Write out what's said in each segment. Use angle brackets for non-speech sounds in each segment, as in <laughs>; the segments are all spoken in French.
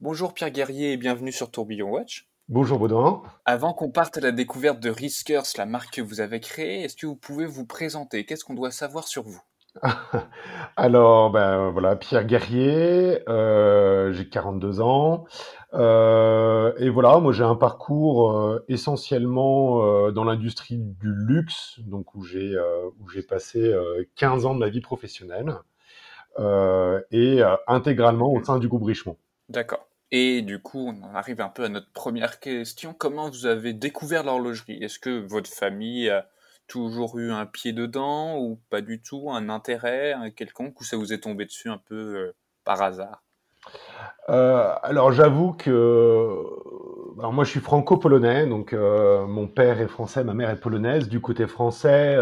Bonjour Pierre Guerrier et bienvenue sur Tourbillon Watch. Bonjour Baudouin. Avant qu'on parte à la découverte de Riskers, la marque que vous avez créée, est-ce que vous pouvez vous présenter? Qu'est-ce qu'on doit savoir sur vous? <laughs> Alors, ben voilà, Pierre Guerrier, euh, j'ai 42 ans. Euh, et voilà, moi j'ai un parcours euh, essentiellement dans l'industrie du luxe, donc où j'ai où j'ai passé 15 ans de ma vie professionnelle et intégralement au sein du groupe Richemont. D'accord. Et du coup, on arrive un peu à notre première question. Comment vous avez découvert l'horlogerie? Est-ce que votre famille a toujours eu un pied dedans ou pas du tout, un intérêt quelconque, ou ça vous est tombé dessus un peu euh, par hasard? Euh, alors j'avoue que alors moi je suis franco-polonais, donc euh, mon père est français, ma mère est polonaise. Du côté français,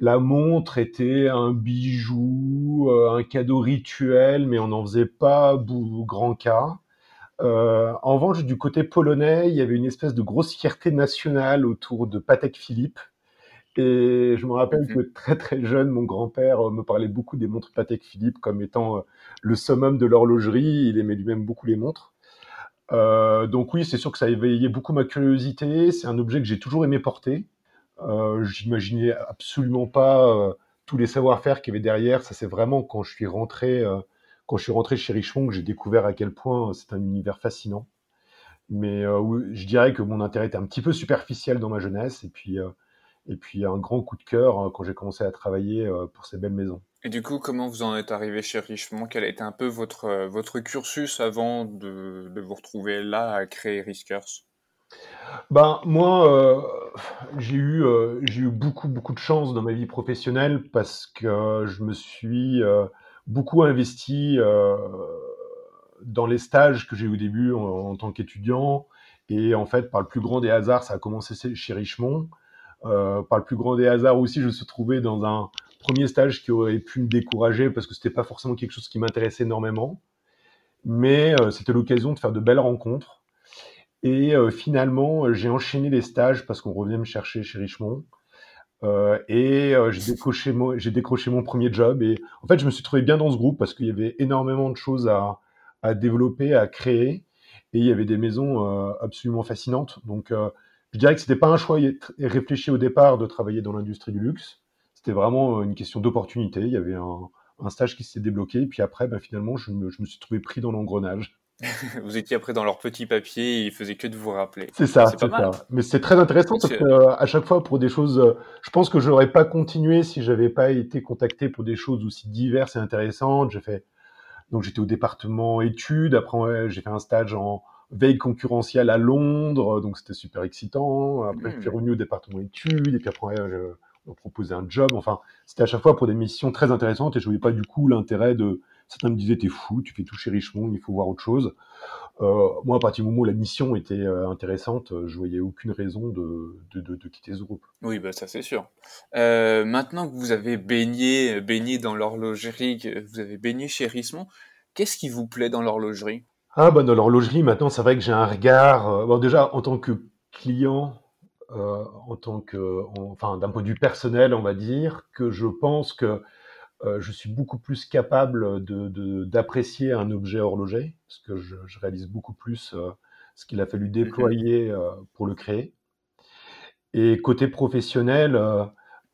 la montre était un bijou, un cadeau rituel, mais on n'en faisait pas grand cas. en revanche, du côté polonais, il y avait une espèce de grosse fierté nationale autour de Patek Philippe. Et je me rappelle mmh que très très jeune, mon grand-père euh, me parlait beaucoup des montres Patek Philippe comme étant euh, le summum de l'horlogerie. Il aimait lui-même beaucoup les montres. Euh, donc oui, c'est sûr que ça a éveillé beaucoup ma curiosité. C'est un objet que j'ai toujours aimé porter. Euh, J'imaginais absolument pas tous les savoir-faire qu'il y avait derrière. Ça c'est vraiment quand je suis rentré, quand je suis rentré chez Richemont que j'ai découvert à quel point c'est un univers fascinant. Mais je dirais que mon intérêt était un petit peu superficiel dans ma jeunesse. Et puis et puis un grand coup de cœur euh, quand j'ai commencé à travailler euh, pour ces belles maisons. Et du coup, comment vous en êtes arrivé chez Richemont? Quel été un peu votre, euh, cursus avant de vous retrouver là à créer Riskers? Ben, moi, j'ai eu, j'ai eu beaucoup, beaucoup de chance dans ma vie professionnelle parce que je me suis beaucoup investi dans les stages que j'ai eu au début en, tant qu'étudiant. Et en fait, par le plus grand des hasards, ça a commencé chez Richemont. Euh, par le plus grand des hasards aussi, je me suis trouvé dans un premier stage qui aurait pu me décourager parce que c'était pas forcément quelque chose qui m'intéressait énormément. Mais euh, c'était l'occasion de faire de belles rencontres. Et euh, finalement, j'ai enchaîné les stages parce qu'on revenait me chercher chez Richemont. et j'ai décroché, mon, premier job. Et en fait, je me suis trouvé bien dans ce groupe parce qu'il y avait énormément de choses à, développer, à créer. Et il y avait des maisons absolument fascinantes. Donc, je dirais que c'était pas un choix réfléchi au départ de travailler dans l'industrie du luxe. C'était vraiment une question d'opportunité. Il y avait un, stage qui s'est débloqué, et puis après, ben, finalement, je me, suis trouvé pris dans l'engrenage. <laughs> vous étiez après dans leur petit papier, et ils faisaient que de vous rappeler. C'est ça, c'est ça. Mais c'est très intéressant parce que à chaque fois pour des choses, euh, je pense que je n'aurais pas continué si j'avais pas été contacté pour des choses aussi diverses et intéressantes. J'ai fait donc j'étais au département études. Après, j'ai fait un stage en veille concurrentielle à Londres, donc c'était super excitant. Après, je suis revenu au département études, et puis après, je, on proposait un job. Enfin, c'était à chaque fois pour des missions très intéressantes, et je voyais pas du coup l'intérêt de. Certains me disaient, t'es fou, tu fais toucher Richemont, il faut voir autre chose. Euh, moi, à partir du moment où la mission était euh, intéressante, je voyais aucune raison de, de, de, de quitter ce groupe. Oui, bah ça c'est sûr. Euh, maintenant que vous avez baigné, baigné dans l'horlogerie, que vous avez baigné chez Richemont, qu'est-ce qui vous plaît dans l'horlogerie? Ah bah dans l'horlogerie maintenant c'est vrai que j'ai un regard euh, bon déjà en tant que client euh, en tant que enfin d'un point de vue personnel on va dire que je pense que euh, je suis beaucoup plus capable de d'apprécier un objet horloger parce que je, je réalise beaucoup plus ce qu'il a fallu déployer pour le créer et côté professionnel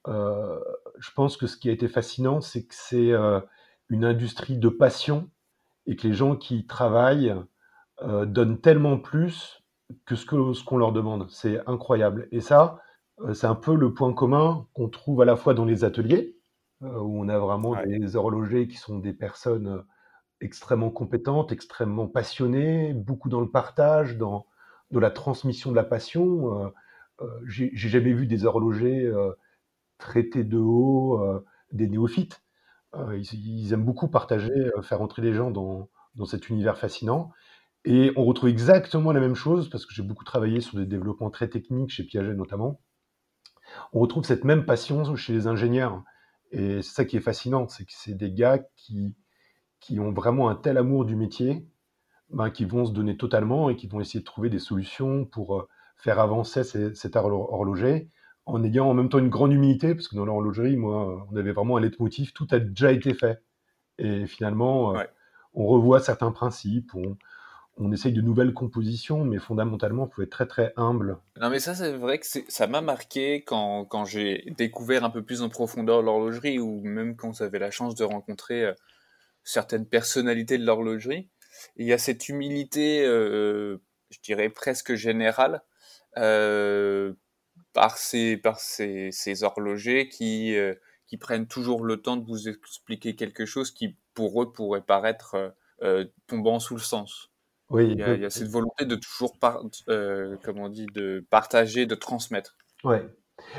je pense que ce qui a été fascinant c'est que c'est une industrie de passion et que les gens qui travaillent euh, donnent tellement plus que ce qu'on ce qu'on leur demande. C'est incroyable. Et ça, euh, c'est un peu le point commun qu'on trouve à la fois dans les ateliers, euh, où on a vraiment des horlogers qui sont des personnes extrêmement compétentes, extrêmement passionnées, beaucoup dans le partage, dans, la transmission de la passion. J'ai jamais vu des horlogers traités de haut, des néophytes. Euh, ils, aiment beaucoup partager, euh, faire entrer les gens dans, dans cet univers fascinant. Et on retrouve exactement la même chose, parce que j'ai beaucoup travaillé sur des développements très techniques, chez Piaget notamment. On retrouve cette même passion chez les ingénieurs. Et c'est ça qui est fascinant, c'est que c'est des gars qui, qui ont vraiment un tel amour du métier, ben, qui vont se donner totalement et qui vont essayer de trouver des solutions pour euh, faire avancer cet horloger en ayant en même temps une grande humilité, parce que dans l'horlogerie, moi, on avait vraiment un leitmotiv, tout a déjà été fait. Et finalement, euh, on revoit certains principes, on, on essaye de nouvelles compositions, mais fondamentalement, il faut être très très humble. Non, mais ça, c'est vrai que ça m'a marqué quand, j'ai découvert un peu plus en profondeur l'horlogerie, ou même quand j'avais la chance de rencontrer euh, certaines personnalités de l'horlogerie. Il y a cette humilité, euh, je dirais presque générale, euh, par ces, horlogers qui prennent toujours le temps de vous expliquer quelque chose qui, pour eux, pourrait paraître tombant sous le sens. Oui, il y, a, cette volonté de toujours, euh, comment on dit, de partager, de transmettre. Ouais.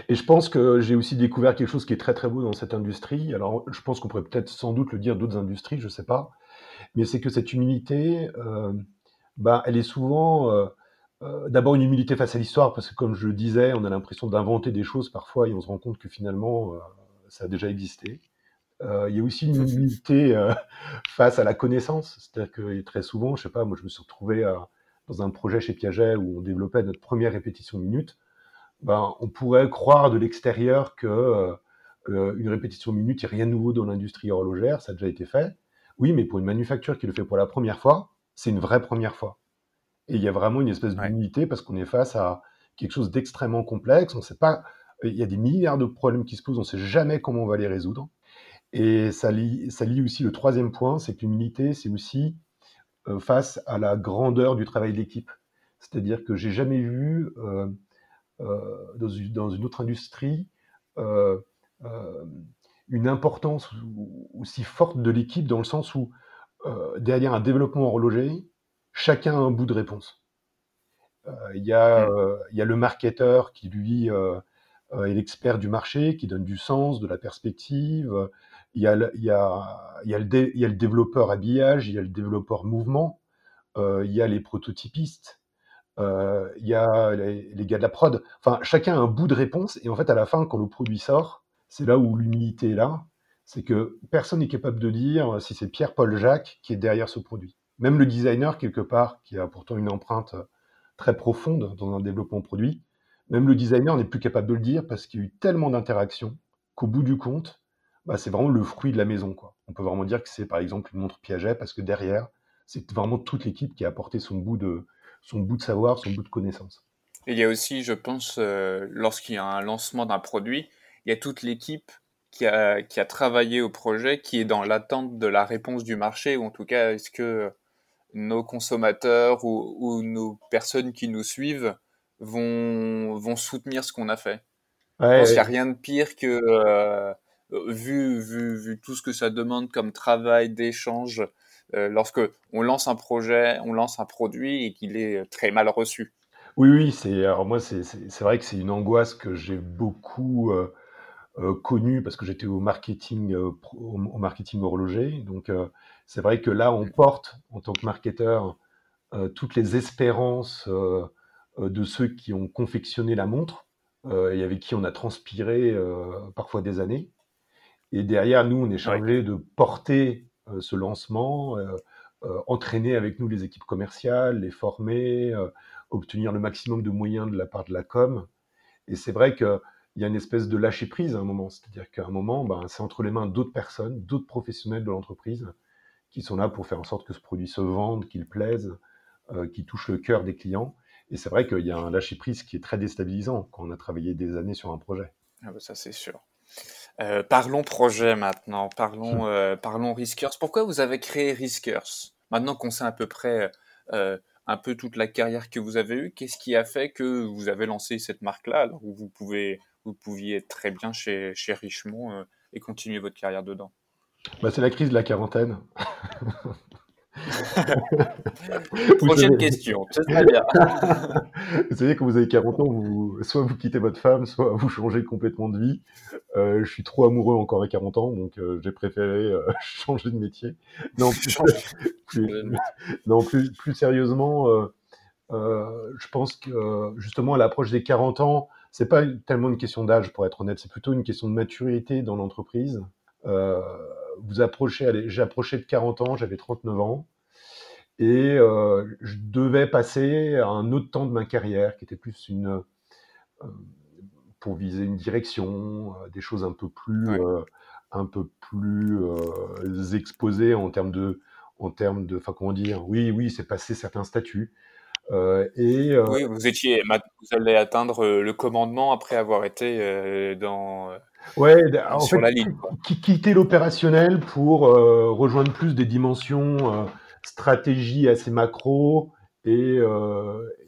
Et je pense que j'ai aussi découvert quelque chose qui est très très beau dans cette industrie. Alors, je pense qu'on pourrait peut-être sans doute le dire d'autres industries, je ne sais pas. Mais c'est que cette humilité, euh, bah, elle est souvent euh, d'abord une humilité face à l'histoire, parce que comme je le disais, on a l'impression d'inventer des choses parfois et on se rend compte que finalement, ça a déjà existé. Euh, il y a aussi une humilité euh, <laughs> face à la connaissance. C'est-à-dire que très souvent, je sais pas, moi je me suis retrouvé euh, dans un projet chez Piaget où on développait notre première répétition minute. Ben, on pourrait croire de l'extérieur que une répétition minute, il n'y a rien de nouveau dans l'industrie horlogère, ça a déjà été fait. Oui, mais pour une manufacture qui le fait pour la première fois, c'est une vraie première fois. Et il y a vraiment une espèce d'humilité parce qu'on est face à quelque chose d'extrêmement complexe. On sait pas, il y a des milliards de problèmes qui se posent, on ne sait jamais comment on va les résoudre. Et ça lie, ça lie aussi le troisième point, c'est que l'humilité, c'est aussi euh, face à la grandeur du travail d'équipe. C'est-à-dire que j'ai jamais vu euh, euh, dans, une, dans, une, autre industrie une importance aussi forte de l'équipe dans le sens où derrière un développement horloger, chacun a un bout de réponse. Il y, a, y a le marketeur qui lui est l'expert du marché, qui donne du sens, de la perspective il y, a le, développeur habillage, il y a le développeur mouvement, euh, il y a les prototypistes, euh, il y a les, les, gars de la prod. Enfin, chacun a un bout de réponse. Et en fait, à la fin, quand le produit sort, c'est là où l'humilité est là. C'est que personne n'est capable de dire si c'est Pierre-Paul Jacques qui est derrière ce produit. Même le designer, quelque part, qui a pourtant une empreinte très profonde dans un développement produit, même le designer n'est plus capable de le dire parce qu'il y a eu tellement d'interactions qu'au bout du compte, bah, c'est vraiment le fruit de la maison. Quoi. On peut vraiment dire que c'est par exemple une montre Piaget parce que derrière, c'est vraiment toute l'équipe qui a apporté son bout de, son bout de savoir, son bout de connaissance. Et il y a aussi, je pense, euh, lorsqu'il y a un lancement d'un produit, il y a toute l'équipe qui a, qui a travaillé au projet, qui est dans l'attente de la réponse du marché, ou en tout cas, est-ce que nos consommateurs ou, ou, nos personnes qui nous suivent vont, vont soutenir ce qu'on a fait? je pense qu'il n'y a rien de pire que euh, vu, vu, vu tout ce que ça demande comme travail d'échange, euh, lorsque on lance un projet, on lance un produit et qu'il est très mal reçu. Oui, oui, c'est alors moi c'est vrai que c'est une angoisse que j'ai beaucoup euh, euh connue parce que j'étais au marketing au, marketing horloger. Donc c'est vrai que là on porte en tant que marketeur toutes les espérances de ceux qui ont confectionné la montre et avec qui on a transpiré parfois des années. Et derrière, nous, on est chargé de porter euh, ce lancement, euh, euh, entraîner avec nous les équipes commerciales, les former, obtenir le maximum de moyens de la part de la com. Et c'est vrai qu'il y a une espèce de lâcher prise à un moment. C'est-à-dire qu'à un moment, ben, c'est entre les mains d'autres personnes, d'autres professionnels de l'entreprise qui sont là pour faire en sorte que ce produit se vende, qu'il plaise, qu'il touche le cœur des clients. Et c'est vrai qu'il y a un lâcher prise qui est très déstabilisant quand on a travaillé des années sur un projet. Ah bah ça, c'est sûr. Euh, parlons projet maintenant, parlons, euh, parlons Riskers. Pourquoi vous avez créé Riskers? Maintenant qu'on sait à peu près euh, un peu toute la carrière que vous avez eue, qu'est-ce qui a fait que vous avez lancé cette marque-là alors où vous, pouvez, vous pouviez être très bien chez, chez Richemont et continuer votre carrière dedans? Bah, C'est la crise de la quarantaine. <laughs> Prochaine question, très bien. <laughs> vous savez, quand vous avez 40 ans, vous, soit vous quittez votre femme, soit vous changez complètement de vie. Euh, je suis trop amoureux encore à 40 ans, donc euh, j'ai préféré euh, <laughs> changer de métier. Non, <laughs> plus, plus, non, plus, plus sérieusement, je pense que justement à l'approche des 40 ans, c'est pas tellement une question d'âge pour être honnête, c'est plutôt une question de maturité dans l'entreprise. Vous approchez, j'ai approché de 40 ans, j'avais 39 ans, et je devais passer à un autre temps de ma carrière qui était plus une pour viser une direction, euh, des choses un peu plus, euh, un peu plus euh, exposées en termes de, en termes de, enfin comment dire, oui, oui, c'est passé certains statuts. Euh, et euh, oui, vous étiez, vous allez atteindre euh, le commandement après avoir été dans ouais, sur la ligne. Quitter l'opérationnel pour rejoindre plus des dimensions stratégie assez macro et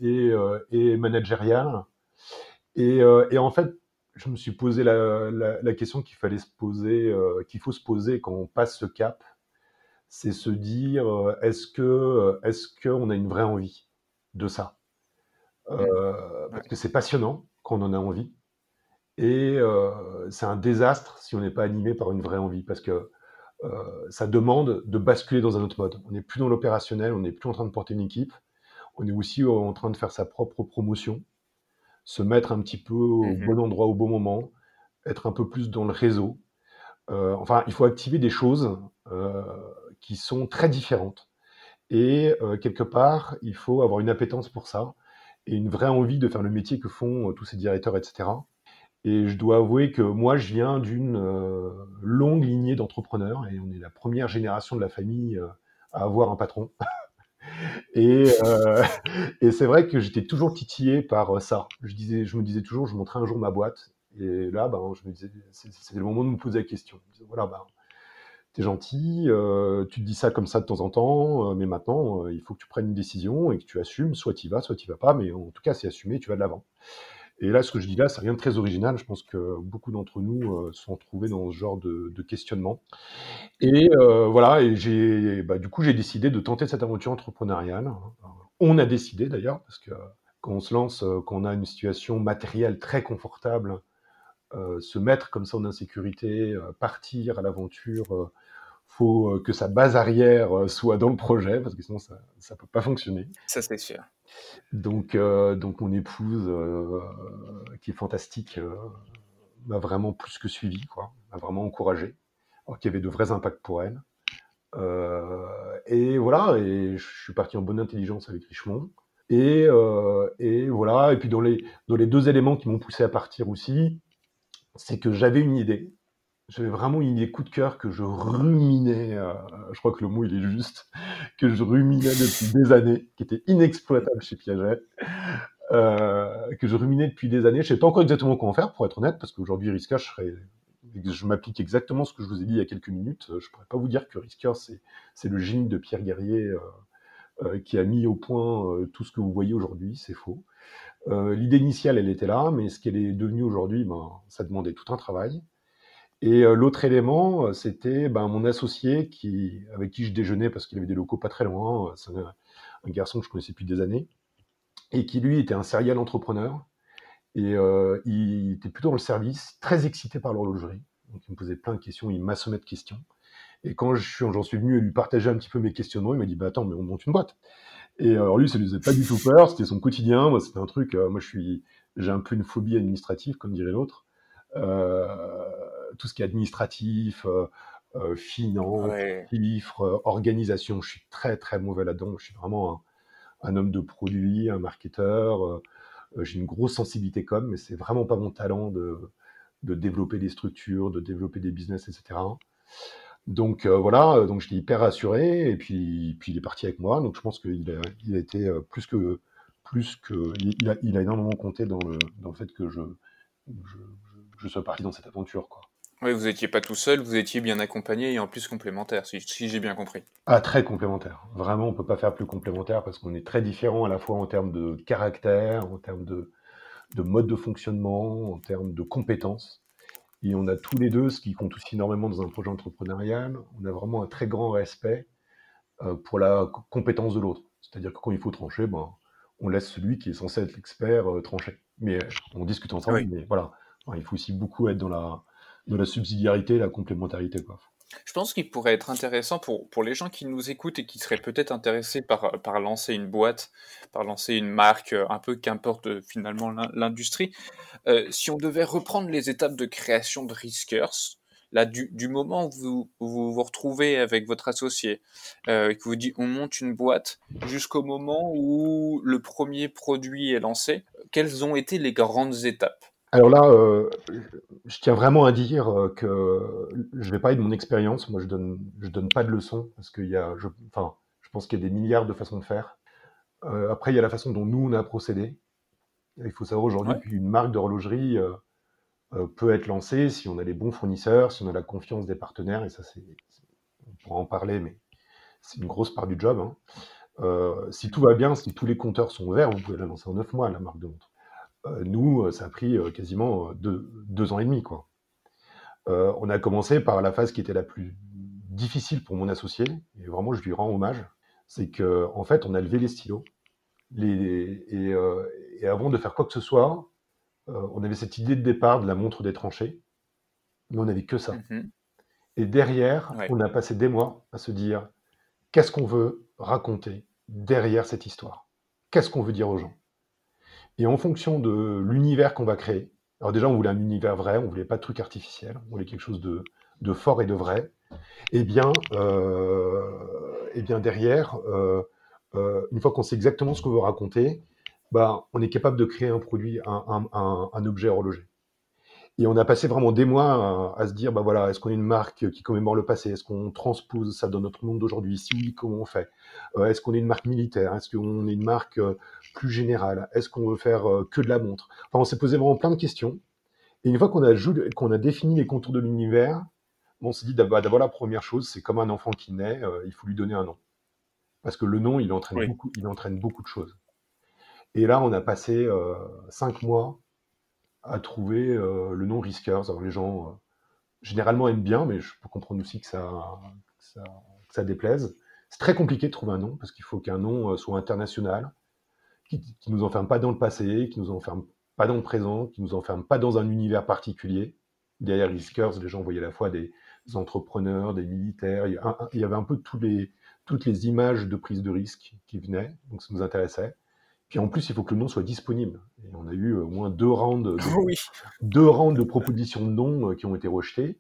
et, et managériales. Et, et, en fait, je me suis posé la, la, la question qu'il fallait se poser, qu'il faut se poser quand on passe ce cap, c'est se dire est-ce que est-ce qu'on a une vraie envie de ça? Euh, parce que c'est passionnant quand on en a envie. Et euh, c'est un désastre si on n'est pas animé par une vraie envie, parce que euh, ça demande de basculer dans un autre mode. On n'est plus dans l'opérationnel, on n'est plus en train de porter une équipe, on est aussi en train de faire sa propre promotion, se mettre un petit peu au mmh bon endroit au bon moment, être un peu plus dans le réseau. enfin, il faut activer des choses qui sont très différentes. Et euh, quelque part, il faut avoir une appétence pour ça et une vraie envie de faire le métier que font euh, tous ces directeurs, etc. Et je dois avouer que moi, je viens d'une euh, longue lignée d'entrepreneurs et on est la première génération de la famille à avoir un patron. <laughs> et, et c'est vrai que j'étais toujours titillé par ça. Je, disais, je me disais toujours, je montrais un jour ma boîte. Et là, ben, je me disais, c'était le moment de me poser la question. voilà, ben, t'es gentil, euh, tu te dis ça comme ça de temps en temps, euh, mais maintenant, euh, il faut que tu prennes une décision et que tu assumes, soit tu vas, soit tu vas pas, mais en tout cas, c'est assumé, tu vas de l'avant. Et là, ce que je dis là, c'est rien de très original. Je pense que beaucoup d'entre nous sont trouvés dans ce genre de, questionnement. Et voilà, et j'ai, bah, du coup, j'ai décidé de tenter cette aventure entrepreneuriale. On a décidé d'ailleurs, parce que quand on se lance, quand on a une situation matérielle très confortable, se mettre comme ça en insécurité, partir à l'aventure faut euh, que sa base arrière euh, soit dans le projet parce que sinon ça ne peut pas fonctionner. Ça c'est sûr. Donc euh, donc mon épouse qui est fantastique m'a vraiment plus que suivi quoi, m'a vraiment encouragé, alors qu'il y avait de vrais impacts pour elle. et voilà et je suis parti en bonne intelligence avec Richemont. Et, et voilà et puis dans les dans les deux éléments qui m'ont poussé à partir aussi, c'est que j'avais une idée j'avais vraiment une idée coup de cœur que je ruminais, euh, je crois que le mot il est juste, <laughs> que je ruminais depuis des années, qui était inexploitable chez Piaget, euh, que je ruminais depuis des années. Je sais pas encore exactement comment faire, pour être honnête, parce qu'aujourd'hui Risker, je je m'applique exactement ce que je vous ai dit il y a quelques minutes. Je pourrais pas vous dire que Risker c'est le génie de Pierre Guerrier euh, qui a mis au point tout ce que vous voyez aujourd'hui. C'est faux. L'idée initiale, elle était là, mais ce qu'elle est devenue aujourd'hui, ben, ça demandait tout un travail. Et euh, l'autre élément, euh, c'était ben, mon associé qui, avec qui je déjeunais parce qu'il avait des locaux pas très loin. Euh, c'est un, garçon que je connaissais depuis des années et qui lui était un serial entrepreneur. Et il était plutôt dans le service, très excité par l'horlogerie. Donc il me posait plein de questions, il m'assommait de questions. Et quand j'en suis, venu lui partager un petit peu mes questionnements, il m'a dit bah attends mais on monte une boîte. Et alors lui ça lui faisait pas du tout peur, c'était son quotidien. Moi c'était un truc, moi je suis, j'ai un peu une phobie administrative comme dirait l'autre. Tout ce qui est administratif, euh, euh, finance, chiffres, organisation, je suis très très mauvais là-dedans. Je suis vraiment un, homme de produit, un marketeur. J'ai une grosse sensibilité com, mais c'est vraiment pas mon talent de, de développer des structures, de développer des business, etc. Donc voilà, donc j'étais hyper rassuré et puis, puis il est parti avec moi. Donc je pense qu'il a, il a été plus que plus que il a, il a énormément compté dans le, dans le fait que je, je, je sois parti dans cette aventure. Quoi. Oui, vous n'étiez pas tout seul, vous étiez bien accompagné et en plus complémentaire, si, j'ai bien compris. Ah, très complémentaire. Vraiment, on ne peut pas faire plus complémentaire parce qu'on est très différents à la fois en termes de caractère, en termes de, de mode de fonctionnement, en termes de compétences. Et on a tous les deux, ce qui compte aussi énormément dans un projet entrepreneurial, on a vraiment un très grand respect euh, pour la compétence de l'autre. C'est-à-dire que quand il faut trancher, ben, on laisse celui qui est censé être l'expert euh, trancher. Mais euh, on discute ensemble, mais voilà il faut aussi beaucoup être dans la, dans la subsidiarité, la complémentarité. Quoi. Je pense qu'il pourrait être intéressant pour, pour les gens qui nous écoutent et qui seraient peut-être intéressés par, par lancer une boîte, par lancer une marque, euh, un peu qu'importe euh, finalement l'industrie. Euh, si on devait reprendre les étapes de création de Riskers, là, du, du moment où vous, vous, retrouvez avec votre associé, euh, et que vous dites on monte une boîte, jusqu'au moment où le premier produit est lancé, quelles ont été les grandes étapes? Alors là, euh, je tiens vraiment à dire euh, que je vais parler de mon expérience. Moi, je donne, je donne pas de leçons parce qu'il y a, je, enfin, je pense qu'il y a des milliards de façons de faire. Euh, après, il y a la façon dont nous on a procédé. Il faut savoir aujourd'hui qu'une marque d'horlogerie peut être lancée si on a les bons fournisseurs, si on a la confiance des partenaires. Et ça, c'est, on pourra en parler, mais c'est une grosse part du job. Hein. si tout va bien, si tous les compteurs sont ouverts, vous pouvez la lancer en neuf mois, la marque de montre. Euh, nous, euh, ça a pris euh, quasiment deux, ans et demi. Quoi. on a commencé par la phase qui était la plus difficile pour mon associé, et vraiment je lui rends hommage, c'est qu'en en fait on a levé les stylos, et, avant de faire quoi que ce soit, on avait cette idée de départ de la montre des tranchées, mais on n'avait que ça. Mmh et derrière, on a passé des mois à se dire qu'est-ce qu'on veut raconter derrière cette histoire? Qu'est-ce qu'on veut dire aux gens? Et en fonction de l'univers qu'on va créer, alors déjà on voulait un univers vrai, on voulait pas de trucs artificiels, on voulait quelque chose de, fort et de vrai. Et eh bien, euh, et eh bien derrière, euh, euh, une fois qu'on sait exactement ce qu'on veut raconter, bah, on est capable de créer un produit, un objet horloger. Et on a passé vraiment des mois à, se dire, bah voilà, est-ce qu'on est une marque qui commémore le passé? Est-ce qu'on transpose ça dans notre monde d'aujourd'hui? Si oui, comment on fait? Euh, Est-ce qu'on est une marque militaire? Est-ce qu'on est une marque euh, plus générale? Est-ce qu'on veut faire euh, que de la montre? Enfin, on s'est posé vraiment plein de questions. Et une fois qu'on a, qu'on a défini les contours de l'univers, on s'est dit, bah, d'abord, la première chose, c'est comme un enfant qui naît, il faut lui donner un nom. Parce que le nom, il entraîne, beaucoup, il entraîne beaucoup de choses. Et là, on a passé cinq mois à trouver euh, le nom Riskers. Alors les gens euh, généralement aiment bien, mais je peux comprendre aussi que ça, ça, déplaise. C'est très compliqué de trouver un nom parce qu'il faut qu'un nom euh, soit international, qui, qui nous enferme pas dans le passé, qui nous enferme pas dans le présent, qui nous enferme pas dans un univers particulier. Derrière Riskers, les gens voyaient à la fois des entrepreneurs, des militaires. Il y avait un peu toutes les images de prise de risque qui venaient, donc ça nous intéressait. Puis en plus, il faut que le nom soit disponible. Et on a eu euh, au moins deux rounds de, <laughs> deux rounds de propositions de noms euh, qui ont été rejetés.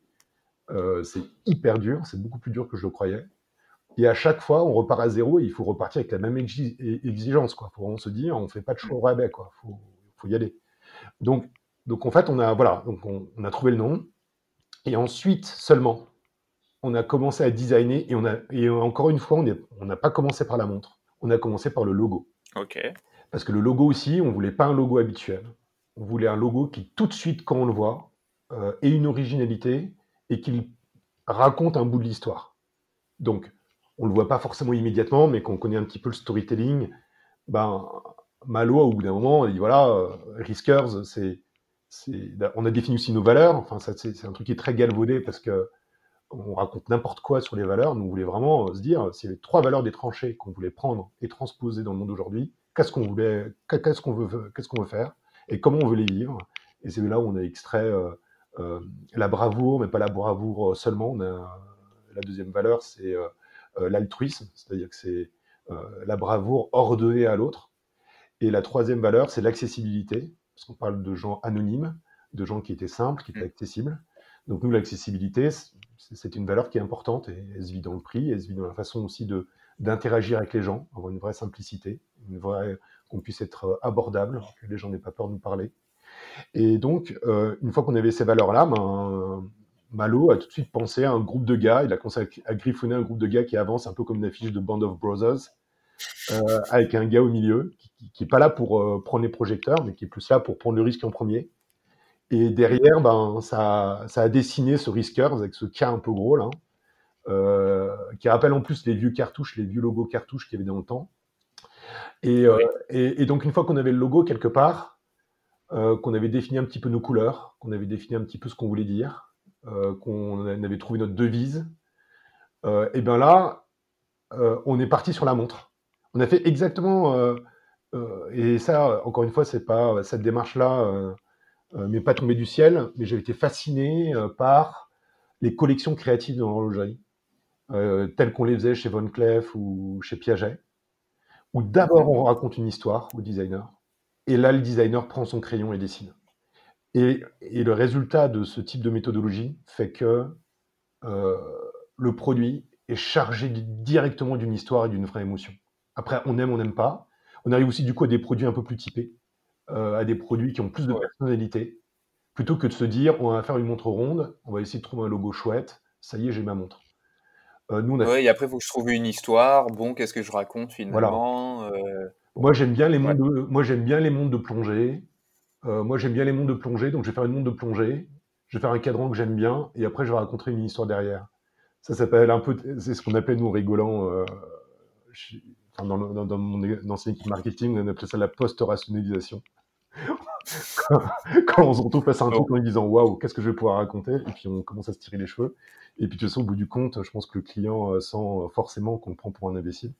Euh, c'est hyper dur, c'est beaucoup plus dur que je le croyais. Et à chaque fois, on repart à zéro et il faut repartir avec la même exigence. Il faut vraiment se dire, on ne fait pas de choix au rabais, il faut, faut, y aller. Donc, donc en fait, on a, voilà, donc on, a trouvé le nom. Et ensuite seulement, on a commencé à designer. Et, on a, et encore une fois, on n'a pas commencé par la montre. On a commencé par le logo. Ok. Parce que le logo aussi, on voulait pas un logo habituel. On voulait un logo qui, tout de suite, quand on le voit, euh, ait une originalité et qu'il raconte un bout de l'histoire. Donc, on le voit pas forcément immédiatement, mais quand on connaît un petit peu le storytelling, ben, Malo, au bout d'un moment, il dit voilà, euh, Riskers, c'est, on a défini aussi nos valeurs. Enfin, c'est un truc qui est très galvaudé parce que on raconte n'importe quoi sur les valeurs. Nous, on voulait vraiment se dire, c'est les trois valeurs des tranchées qu'on voulait prendre et transposer dans le monde d'aujourd'hui qu'est-ce qu'on voulait, qu'est-ce qu'on veut, qu'est-ce qu'on veut faire et comment on veut les vivre. Et c'est là où on a extrait euh, euh, la bravoure, mais pas la bravoure seulement. On a, la deuxième valeur, c'est euh, l'altruisme, c'est-à-dire que c'est la bravoure ordonnée à l'autre. Et la troisième valeur, c'est l'accessibilité, parce qu'on parle de gens anonymes, de gens qui étaient simples, qui étaient mmh. accessibles. Donc nous, l'accessibilité, c'est une valeur qui est importante et elle se vit dans le prix, elle se vit dans la façon aussi de d'interagir avec les gens, avoir une vraie simplicité, une vraie qu'on puisse être euh, abordable, que les gens n'aient pas peur de nous parler. Et donc, euh, une fois qu'on avait ces valeurs-là, ben, Malo a tout de suite pensé à un groupe de gars. Il a commencé à, griffonner un groupe de gars qui avance un peu comme une affiche de Band of Brothers, euh, avec un gars au milieu qui n'est pas là pour prendre les projecteurs, mais qui est plus là pour prendre le risque en premier. Et derrière, ben, ça, ça a dessiné ce Riskers avec ce cas un peu gros là, qui rappelle en plus les vieux cartouches, les vieux logos cartouches qu'il y avait dans le temps. Euh, et, et, donc une fois qu'on avait le logo quelque part, euh, qu'on avait défini un petit peu nos couleurs, qu'on avait défini un petit peu ce qu'on voulait dire, qu'on avait trouvé notre devise, et bien là, on est parti sur la montre. On a fait exactement, et ça, encore une fois, c'est pas cette démarche-là, mais pas tombé du ciel, mais j'ai été fasciné par les collections créatives dans l'horlogerie euh, telles qu'on les faisait chez Von Cleef ou chez Piaget, où d'abord on raconte une histoire au designer, et là le designer prend son crayon et dessine. Et, et le résultat de ce type de méthodologie fait que euh, le produit est chargé directement d'une histoire et d'une vraie émotion. Après, on aime, on n'aime pas. On arrive aussi du coup à des produits un peu plus typés, euh, à des produits qui ont plus de personnalité, plutôt que de se dire on va faire une montre ronde, on va essayer de trouver un logo chouette, ça y est, j'ai ma montre. Euh, nous, et après, il faut que je trouve une histoire. Bon, qu'est-ce que je raconte finalement euh, Moi, j'aime bien les mondes. De... Moi, bien les mondes de plongée. Euh, moi, j'aime bien les mondes de plongée, donc je vais faire une montre de plongée. Je vais faire un cadran que j'aime bien, et après, je vais raconter une histoire derrière. Ça s'appelle un peu. C'est ce qu'on appelle nous rigolant. dans, dans, mon ancien équipe marketing, on appelait ça la post-rationalisation. <laughs> quand, on se retrouve face à un truc en disant waouh, qu'est-ce que je vais pouvoir raconter Et puis on commence à se tirer les cheveux. Et puis de toute façon, au bout du compte, je pense que le client euh, sent forcément qu'on le prend pour un imbécile.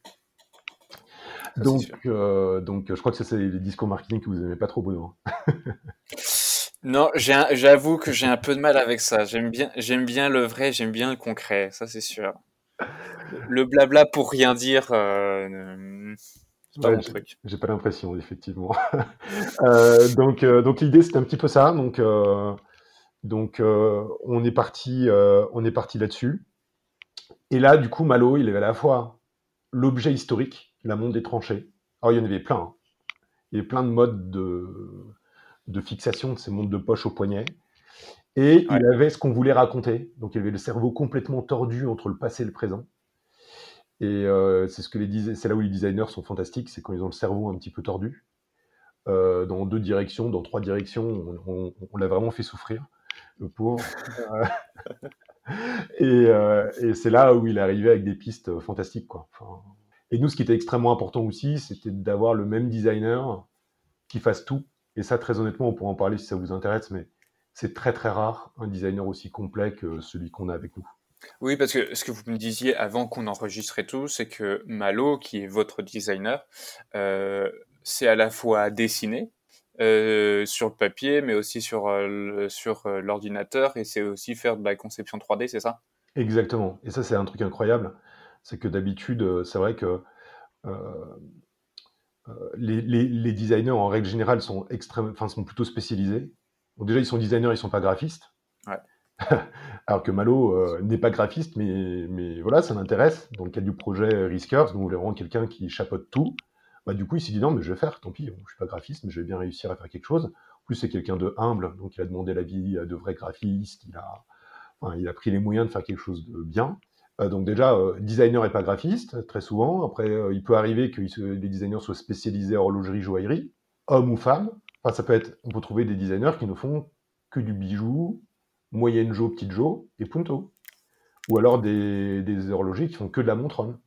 donc, euh, donc, je crois que c'est les discours marketing que vous n'aimez pas trop, Bruno. <laughs> non, j'avoue que j'ai un peu de mal avec ça. J'aime bien, j'aime bien le vrai, j'aime bien le concret, ça c'est sûr. Le blabla pour rien dire, euh, j'ai pas l'impression, effectivement. <laughs> Euh, donc, euh, donc l'idée, c'était un petit peu ça. Donc, euh, donc on est parti, on est parti là-dessus. Et là, du coup, Malo, il avait à la fois l'objet historique, la montre des tranchées. Alors, il y en avait plein. Hein. Il y avait plein de modes de, de fixation de ces montres de poche au poignet. Et il avait ce qu'on voulait raconter. Donc, il avait le cerveau complètement tordu entre le passé et le présent. Et euh, c'est ce que les c'est là où les designers sont fantastiques, c'est quand ils ont le cerveau un petit peu tordu, euh, dans deux directions, dans trois directions, on, l'a vraiment fait souffrir, le pauvre. <laughs> et, euh, et c'est là où il est arrivé avec des pistes fantastiques, quoi. et nous, ce qui était extrêmement important aussi, c'était d'avoir le même designer qui fasse tout. Et ça, très honnêtement, on pourra en parler si ça vous intéresse, mais c'est très très rare un designer aussi complet que celui qu'on a avec nous. Oui, parce que ce que vous me disiez avant qu'on enregistrait tout, c'est que Malo, qui est votre designer, euh, c'est à la fois dessiner euh, sur le papier, mais aussi sur, euh, sur l'ordinateur, et c'est aussi faire de la conception 3D, c'est ça? Exactement. Et ça, c'est un truc incroyable. C'est que d'habitude, c'est vrai que les, les, designers, en règle générale, sont, extrême, sont plutôt spécialisés. Déjà, ils sont designers, ils sont pas graphistes. <laughs> Alors que Malo euh, n'est pas graphiste, mais, voilà, ça m'intéresse. Dans le cadre du projet Riskers, nous voulons quelqu'un qui chapeaute tout. Bah, du coup, il s'est dit non, mais je vais faire, tant pis, je suis pas graphiste, mais je vais bien réussir à faire quelque chose. En plus, c'est quelqu'un de humble, donc il a demandé l'avis de vrais graphistes, il a, il a pris les moyens de faire quelque chose de bien. Euh, donc déjà, euh, designer et pas graphiste, très souvent. Après, il peut arriver que les designers soient spécialisés en horlogerie, joaillerie, homme ou femme. Ça peut être, on peut trouver des designers qui ne font que du bijou, moyenne Jo, petite Jo et Punto. Ou alors des, des horlogers qui font que de la montronne.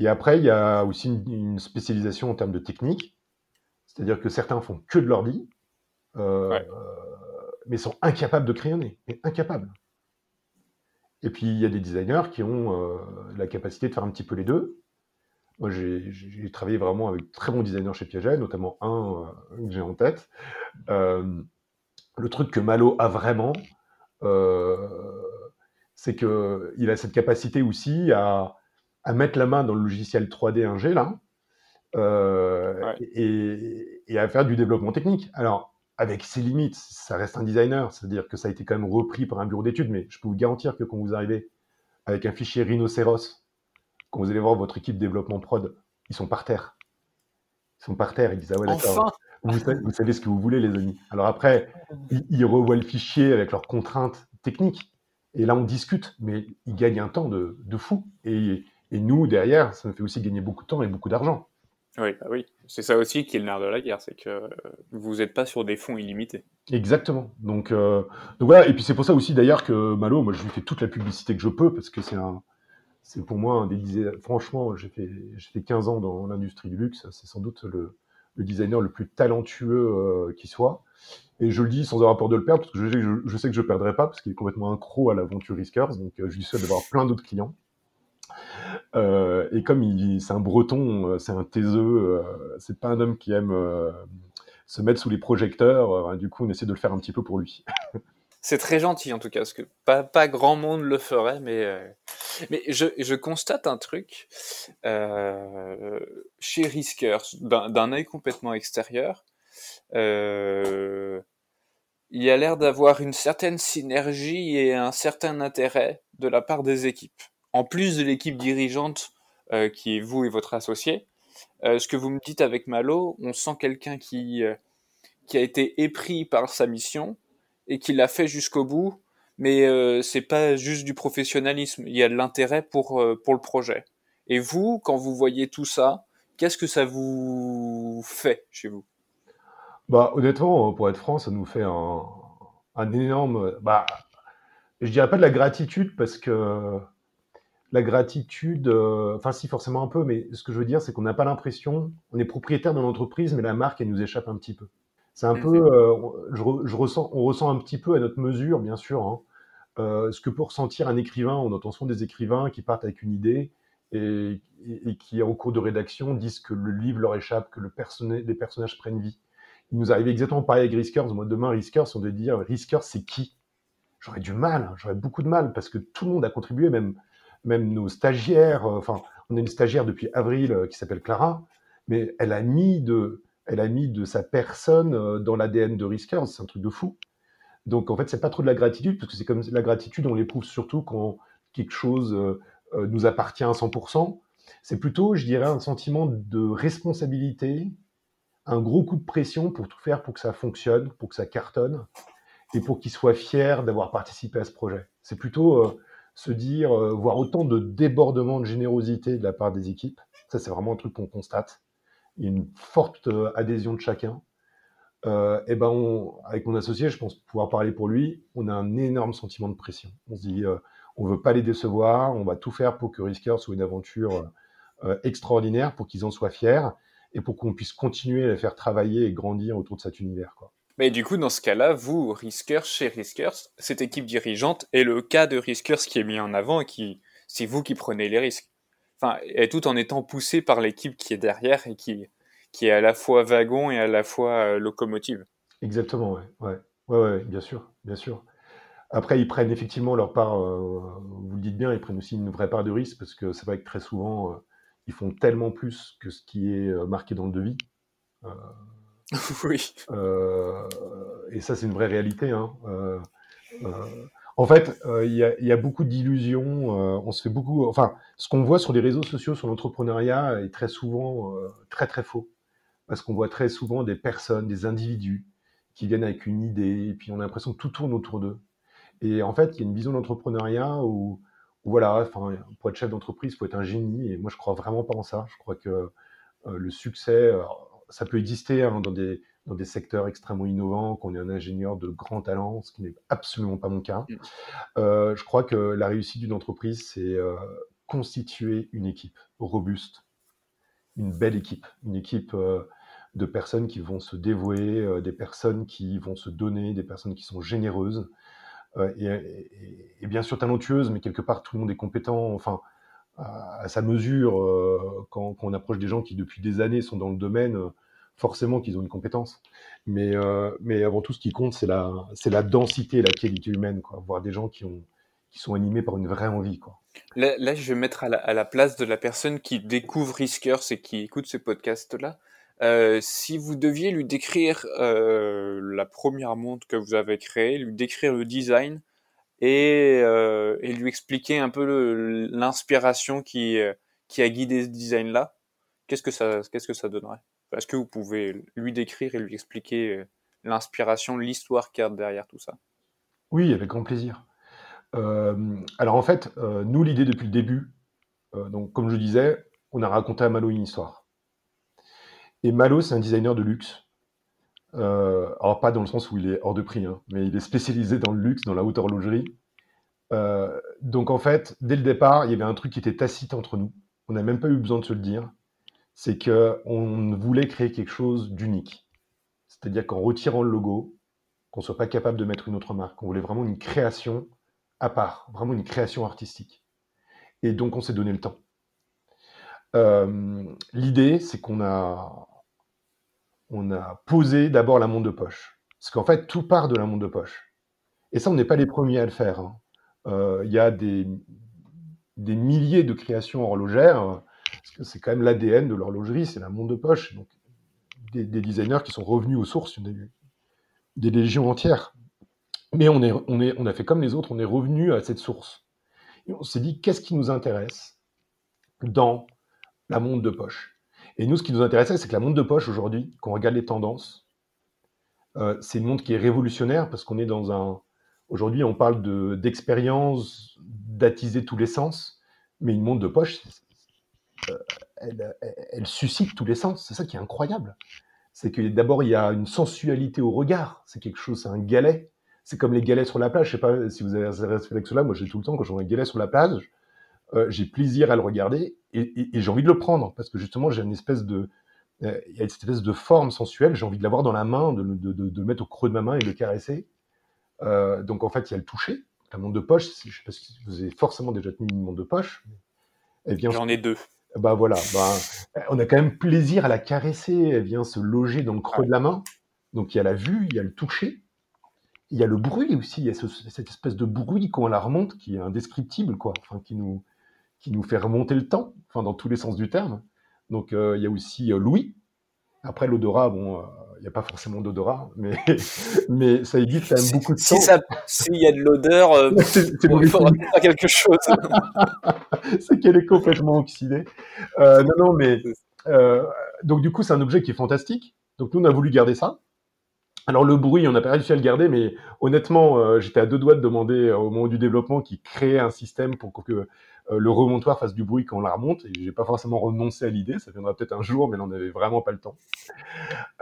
Et après, il y a aussi une, spécialisation en termes de technique. C'est-à-dire que certains font que de l'ordi, euh, mais sont incapables de crayonner. Mais incapables. Et puis, il y a des designers qui ont euh, la capacité de faire un petit peu les deux. Moi, j'ai travaillé vraiment avec très bons designers chez Piaget, notamment un euh, que j'ai en tête le truc que Malo a vraiment, euh, c'est qu'il a cette capacité aussi à, mettre la main dans le logiciel 3D 1G là, euh, et, à faire du développement technique. Alors, avec ses limites, ça reste un designer, c'est-à-dire que ça a été quand même repris par un bureau d'études, mais je peux vous garantir que quand vous arrivez avec un fichier rhinocéros, quand vous allez voir votre équipe développement prod, ils sont par terre. Ils sont par terre, ils disent Ah ouais, d'accord vous, savez, ce que vous voulez, les amis. Alors après, <laughs> ils, revoient le fichier avec leurs contraintes techniques. Et là, on discute, mais ils gagnent un temps de, fou. Et, nous, derrière, ça nous fait aussi gagner beaucoup de temps et beaucoup d'argent. Oui, bah oui. c'est ça aussi qui est le nerf de la guerre, c'est que vous n'êtes pas sur des fonds illimités. Exactement. Donc, euh, donc voilà, et puis c'est pour ça aussi d'ailleurs que Malo, moi je lui fais toute la publicité que je peux, parce que c'est un, c'est pour moi un des franchement, j'ai fait, fait 15 ans dans l'industrie du luxe, c'est sans doute le, designer le plus talentueux euh, qui soit. Et je le dis sans avoir peur de le perdre, parce que je, sais que je ne perdrai pas, parce qu'il est complètement accro à l'aventure Riskers, donc euh, je lui souhaite d'avoir plein d'autres clients. Euh, et comme c'est un breton, c'est un taiseux, c'est pas un homme qui aime se mettre sous les projecteurs, du coup on essaie de le faire un petit peu pour lui. <laughs> C'est très gentil en tout cas, parce que pas, pas grand monde le ferait, mais, euh, mais je, je, constate un truc euh, chez Riskers, d'un œil complètement extérieur. Euh, il y a l'air d'avoir une certaine synergie et un certain intérêt de la part des équipes. En plus de l'équipe dirigeante euh, qui est vous et votre associé, euh, ce que vous me dites avec Malo, on sent quelqu'un qui qui a été épris par sa mission et qui l'a fait jusqu'au bout, mais euh, c'est pas juste du professionnalisme, il y a de l'intérêt pour, euh, pour le projet. Et vous, quand vous voyez tout ça, qu'est-ce que ça vous fait chez vous? Bah, Honnêtement, pour être franc, ça nous fait un, un énorme... Bah, je dirais pas de la gratitude parce que la gratitude, euh, enfin si forcément un peu, mais ce que je veux dire, c'est qu'on n'a pas l'impression, on est propriétaire de l'entreprise, mais la marque, elle nous échappe un petit peu. C'est un peu, euh, je, ressens, on ressent un petit peu à notre mesure, bien sûr, hein, euh, ce que peut ressentir un écrivain. On entend souvent des écrivains qui partent avec une idée et, qui, en cours de rédaction, disent que le livre leur échappe, que le les personnages prennent vie. Il nous arrive exactement pareil avec Riskers. Moi, demain, Riskers, on devait dire Riskers, c'est qui? J'aurais du mal, j'aurais beaucoup de mal parce que tout le monde a contribué, même même nos stagiaires, euh, enfin, on a une stagiaire depuis avril qui s'appelle Clara, mais elle a mis de, elle a mis de sa personne euh, dans l'ADN de Riskers, c'est un truc de fou. Donc en fait, c'est pas trop de la gratitude, parce que c'est comme la gratitude, on l'éprouve surtout quand quelque chose nous appartient à 100%. C'est plutôt, je dirais, un sentiment de responsabilité, un gros coup de pression pour tout faire pour que ça fonctionne, pour que ça cartonne, et pour qu'il soit fier d'avoir participé à ce projet. C'est plutôt se dire, euh, voir autant de débordements de générosité de la part des équipes. Ça, c'est vraiment un truc qu'on constate. Une forte euh, adhésion de chacun. Euh, et ben avec mon associé, je pense pouvoir parler pour lui, on a un énorme sentiment de pression. On se dit, on veut pas les décevoir, on va tout faire pour que Risker soit une aventure extraordinaire, pour qu'ils en soient fiers et pour qu'on puisse continuer à les faire travailler et grandir autour de cet univers. Mais du coup, dans ce cas-là, vous, Riskers, chez Riskers, cette équipe dirigeante est le cas de Riskers qui est mis en avant et qui, c'est vous qui prenez les risques. Enfin, et tout en étant poussé par l'équipe qui est derrière et qui, qui est à la fois wagon et à la fois euh, locomotive. Exactement, ouais. ouais. Ouais, ouais, bien sûr, bien sûr. Après, ils prennent effectivement leur part, euh, vous le dites bien, ils prennent aussi une vraie part de risque parce que c'est vrai que très souvent, euh, ils font tellement plus que ce qui est marqué dans le devis. <laughs> oui. Et ça, c'est une vraie réalité. Hein. Euh, euh, en fait, il y, a beaucoup d'illusions. on se fait beaucoup. Enfin, ce qu'on voit sur les réseaux sociaux, sur l'entrepreneuriat, est très souvent très très faux, parce qu'on voit très souvent des personnes, des individus qui viennent avec une idée, et puis on a l'impression que tout tourne autour d'eux. Et en fait, il y a une vision d'entrepreneuriat où, où, voilà, pour être chef d'entreprise, il faut être un génie. Et moi, je crois vraiment pas en ça. Je crois que le succès, ça peut exister hein, dans, des, dans des secteurs extrêmement innovants, qu'on est un ingénieur de grand talent, ce qui n'est absolument pas mon cas. Mm. Euh, je crois que la réussite d'une entreprise, c'est euh, constituer une équipe robuste, une belle équipe, une équipe euh, de personnes qui vont se dévouer, des personnes qui vont se donner, des personnes qui sont généreuses et, et, bien sûr talentueuses, mais quelque part tout le monde est compétent. Enfin, à, sa mesure, quand, quand, on approche des gens qui depuis des années sont dans le domaine, forcément qu'ils ont une compétence. Mais, euh, mais avant tout, ce qui compte, c'est la, c'est la densité et la qualité humaine, quoi. Voir des gens qui, ont, qui sont animés par une vraie envie, quoi. Là, je vais mettre à la, place de la personne qui découvre Riskers et qui écoute ce podcast-là. Euh, si vous deviez lui décrire euh, la première montre que vous avez créée, lui décrire le design et, et lui expliquer un peu l'inspiration qui, qui a guidé ce design-là, qu'est-ce que ça, qu'est-ce que ça donnerait? Est-ce que vous pouvez lui décrire et lui expliquer euh, l'inspiration, l'histoire qu'il y a derrière tout ça Oui, avec grand plaisir. Euh, alors en fait, euh, nous, l'idée depuis le début, comme je disais, on a raconté à Malo une histoire. Et Malo, c'est un designer de luxe. alors pas dans le sens où il est hors de prix, hein, mais il est spécialisé dans le luxe, dans la haute horlogerie. donc en fait, dès le départ, il y avait un truc qui était tacite entre nous. On n'a même pas eu besoin de se le dire c'est qu'on voulait créer quelque chose d'unique. C'est-à-dire qu'en retirant le logo, qu'on ne soit pas capable de mettre une autre marque. On voulait vraiment une création à part, vraiment une création artistique. Et donc on s'est donné le temps. Euh, l'idée, c'est qu'on a, posé d'abord la montre de poche. Parce qu'en fait, tout part de la montre de poche. Et ça, on n'est pas les premiers à le faire. Hein. Euh, il y a des milliers de créations horlogères parce que c'est quand même l'ADN de l'horlogerie, c'est la montre de poche. Donc, des, designers qui sont revenus aux sources, des, des légions entières. Mais on, a fait comme les autres, on est revenu à cette source. On s'est dit, qu'est-ce qui nous intéresse dans la montre de poche? Et nous, ce qui nous intéressait, c'est que la montre de poche, aujourd'hui, quand on regarde les tendances, euh, c'est une montre qui est révolutionnaire parce qu'on est dans un. Aujourd'hui, on parle de, d'expérience, d'attiser tous les sens, mais une montre de poche, elle, elle, suscite tous les sens. C'est ça qui est incroyable. C'est que d'abord, il y a une sensualité au regard. C'est quelque chose, c'est un galet. C'est comme les galets sur la plage. Je sais pas si vous avez ce réflexe-là. Moi, j'ai tout le temps, quand je vois un galet sur la plage, euh, j'ai plaisir à le regarder et, j'ai envie de le prendre parce que justement, j'ai une espèce de, euh, il y a cette espèce de forme sensuelle, j'ai envie de l'avoir dans la main, de, le mettre au creux de ma main et de le caresser. Euh, donc en fait, il y a le toucher. La montre de poche, je sais pas si vous avez forcément déjà tenu une montre de poche. J'en ai deux. Bah voilà, bah, on a quand même plaisir à la caresser, elle vient se loger dans le creux de la main. Donc il y a la vue, il y a le toucher, il y a le bruit aussi, il y a cette espèce de bruit quand on la remonte qui est indescriptible, quoi, enfin, qui, nous, qui nous fait remonter le temps, enfin, dans tous les sens du terme. Donc euh, il y a aussi euh, Louis. Après l'odorat, bon, euh, il n'y a pas forcément d'odorat, mais, <laughs> mais ça évite quand même beaucoup de temps. S'il y a de l'odeur, euh, <laughs> il faudra faire quelque chose. <laughs> c'est qu'elle est complètement oxydée. Euh, non, non, mais euh, donc du coup, c'est un objet qui est fantastique. Donc nous, on a voulu garder ça. Alors le bruit, on n'a pas réussi à le garder, mais honnêtement, j'étais à deux doigts de demander au moment du développement qui crée un système pour que le remontoir fasse du bruit quand on la remonte. Et j'ai pas forcément renoncé à l'idée, ça viendra peut-être un jour, mais on n'avait vraiment pas le temps.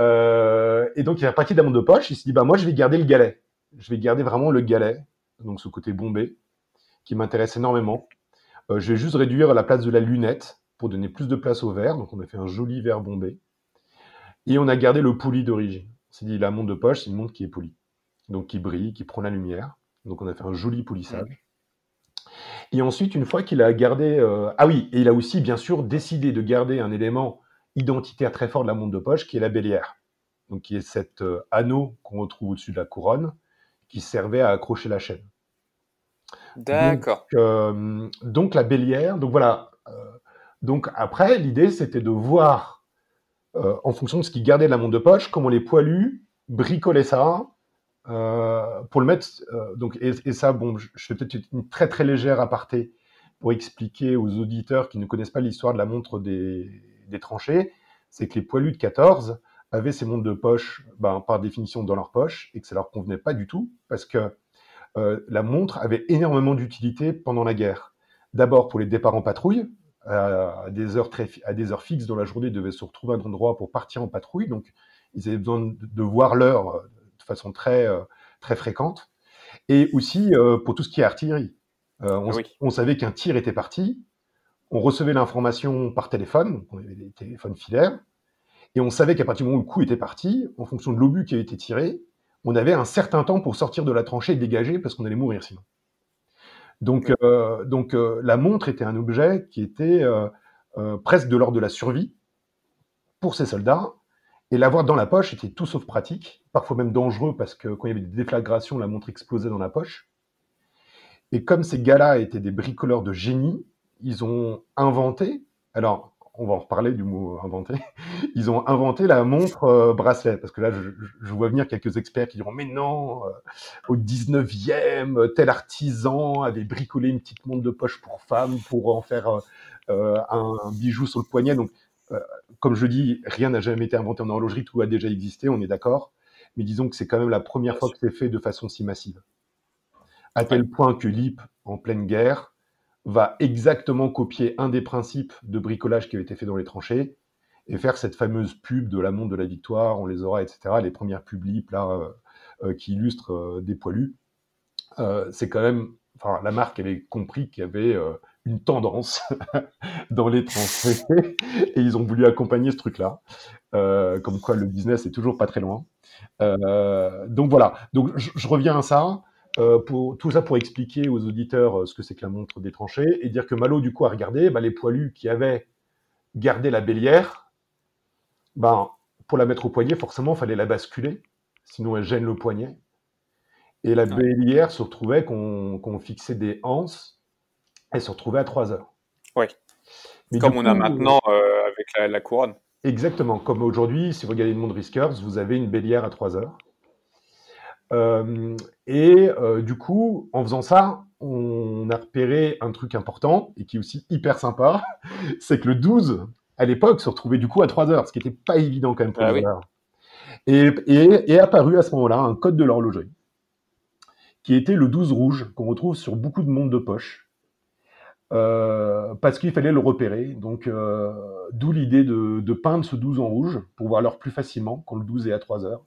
Euh, et donc il a parti d'amande de poche, il s'est dit bah moi je vais garder le galet, je vais garder vraiment le galet, donc ce côté bombé qui m'intéresse énormément. Euh, je vais juste réduire la place de la lunette pour donner plus de place au verre, donc on a fait un joli verre bombé. Et on a gardé le poli d'origine. On s'est dit la montre de poche, c'est une montre qui est polie, donc qui brille, qui prend la lumière. Donc on a fait un joli polissage. Et ensuite, une fois qu'il a gardé... Euh, ah oui, et il a aussi, bien sûr, décidé de garder un élément identitaire très fort de la montre de poche, qui est la bélière. Donc, qui est cet euh, anneau qu'on retrouve au-dessus de la couronne, qui servait à accrocher la chaîne. D'accord. Donc, euh, donc, la bélière, donc voilà. donc après, l'idée, c'était de voir, en fonction de ce qui gardait la montre de poche, comment les poilus bricolaient ça, euh, pour le mettre, euh, donc, et, ça, bon, je, fais peut-être une très très légère aparté pour expliquer aux auditeurs qui ne connaissent pas l'histoire de la montre des, tranchées, c'est que les poilus de 14 avaient ces montres de poche, ben, par définition, dans leur poche, et que ça leur convenait pas du tout, parce que euh, la montre avait énormément d'utilité pendant la guerre. D'abord pour les départs en patrouille, à des heures à des heures fixes dans la journée, ils devaient se retrouver à un endroit pour partir en patrouille, donc ils avaient besoin de voir l'heure façon très, euh, très fréquente. Et aussi euh, pour tout ce qui est artillerie. Euh, on, on, savait qu'un tir était parti, on recevait l'information par téléphone, on avait des téléphones filaires, et on savait qu'à partir du moment où le coup était parti, en fonction de l'obus qui avait été tiré, on avait un certain temps pour sortir de la tranchée et dégager parce qu'on allait mourir sinon. Donc, euh, donc euh, la montre était un objet qui était euh, presque de l'ordre de la survie pour ces soldats, et l'avoir dans la poche était tout sauf pratique, parfois même dangereux parce que quand il y avait des déflagrations, la montre explosait dans la poche. Et comme ces gars-là étaient des bricoleurs de génie, ils ont inventé, alors on va en reparler du mot inventé, <laughs> ils ont inventé la montre euh, bracelet. Parce que là, je, vois venir quelques experts qui diront, mais non, euh, au 19e, tel artisan avait bricolé une petite montre de poche pour femme pour en faire euh, un, bijou sur le poignet. Euh, comme je dis, rien n'a jamais été inventé en horlogerie, tout a déjà existé, on est d'accord. Mais disons que c'est quand même la première fois que c'est fait de façon si massive. À tel point que l'IP, en pleine guerre, va exactement copier un des principes de bricolage qui avait été fait dans les tranchées et faire cette fameuse pub de la montre de la victoire, on les aura, etc. Les premières pubs LIP là, euh, euh, qui illustrent des poilus. c'est quand même, enfin, la marque avait compris qu'il y avait une tendance <laughs> dans les tranchées <laughs> et ils ont voulu accompagner ce truc-là. Euh, comme quoi le business est toujours pas très loin. Euh, donc voilà, je, reviens à ça. Euh, pour, tout ça pour expliquer aux auditeurs ce que c'est que la montre des tranchées et dire que Malo du coup a regardé bah, les poilus qui avaient gardé la bélière, ben, pour la mettre au poignet, forcément, il fallait la basculer, sinon elle gêne le poignet. Et la bélière se retrouvait qu'on fixait des anses elle se retrouvait à 3 heures. Oui. comme on a maintenant euh, avec la, couronne. Exactement. Comme aujourd'hui, si vous regardez le monde Riskers, vous avez une bélière à 3 heures. Euh, et euh, du coup, en faisant ça, on a repéré un truc important et qui est aussi hyper sympa, <laughs> c'est que le 12, à l'époque, se retrouvait du coup à 3 heures, ce qui n'était pas évident quand même pour ah, Et, et est apparu à ce moment-là un code de l'horlogerie qui était le 12 rouge qu'on retrouve sur beaucoup de montres de poche. Euh, parce qu'il fallait le repérer. Donc, euh, d'où l'idée de, de, peindre ce 12 en rouge pour voir l'heure plus facilement quand le 12 est à 3 heures.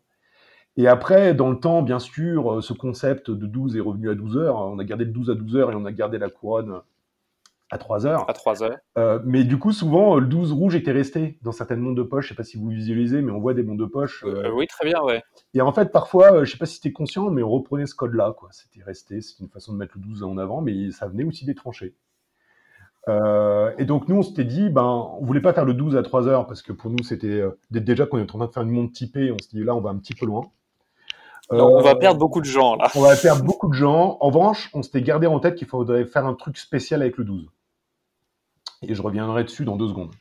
Et après, dans le temps, bien sûr, ce concept de 12 est revenu à 12 heures. On a gardé le 12 à 12 heures et on a gardé la couronne à 3 heures. À 3 heures. Euh, mais du coup, souvent, le 12 rouge était resté dans certaines montres de poche. Je sais pas si vous visualisez, mais on voit des montres de poche. Euh, euh, oui, très bien, ouais. Et en fait, parfois, je sais pas si c'était conscient, mais on reprenait ce code-là, quoi. C'était resté, c'était une façon de mettre le 12 en avant, mais ça venait aussi des tranchées. et donc, nous, on s'était dit, ben, on voulait pas faire le 12 à 3 heures, parce que pour nous, c'était déjà qu'on est en train de faire une montre typée, on s'est dit, là, on va un petit peu loin. on va perdre beaucoup de gens, là. On va perdre beaucoup de gens. En revanche, on s'était gardé en tête qu'il faudrait faire un truc spécial avec le 12 et je reviendrai dessus dans deux secondes.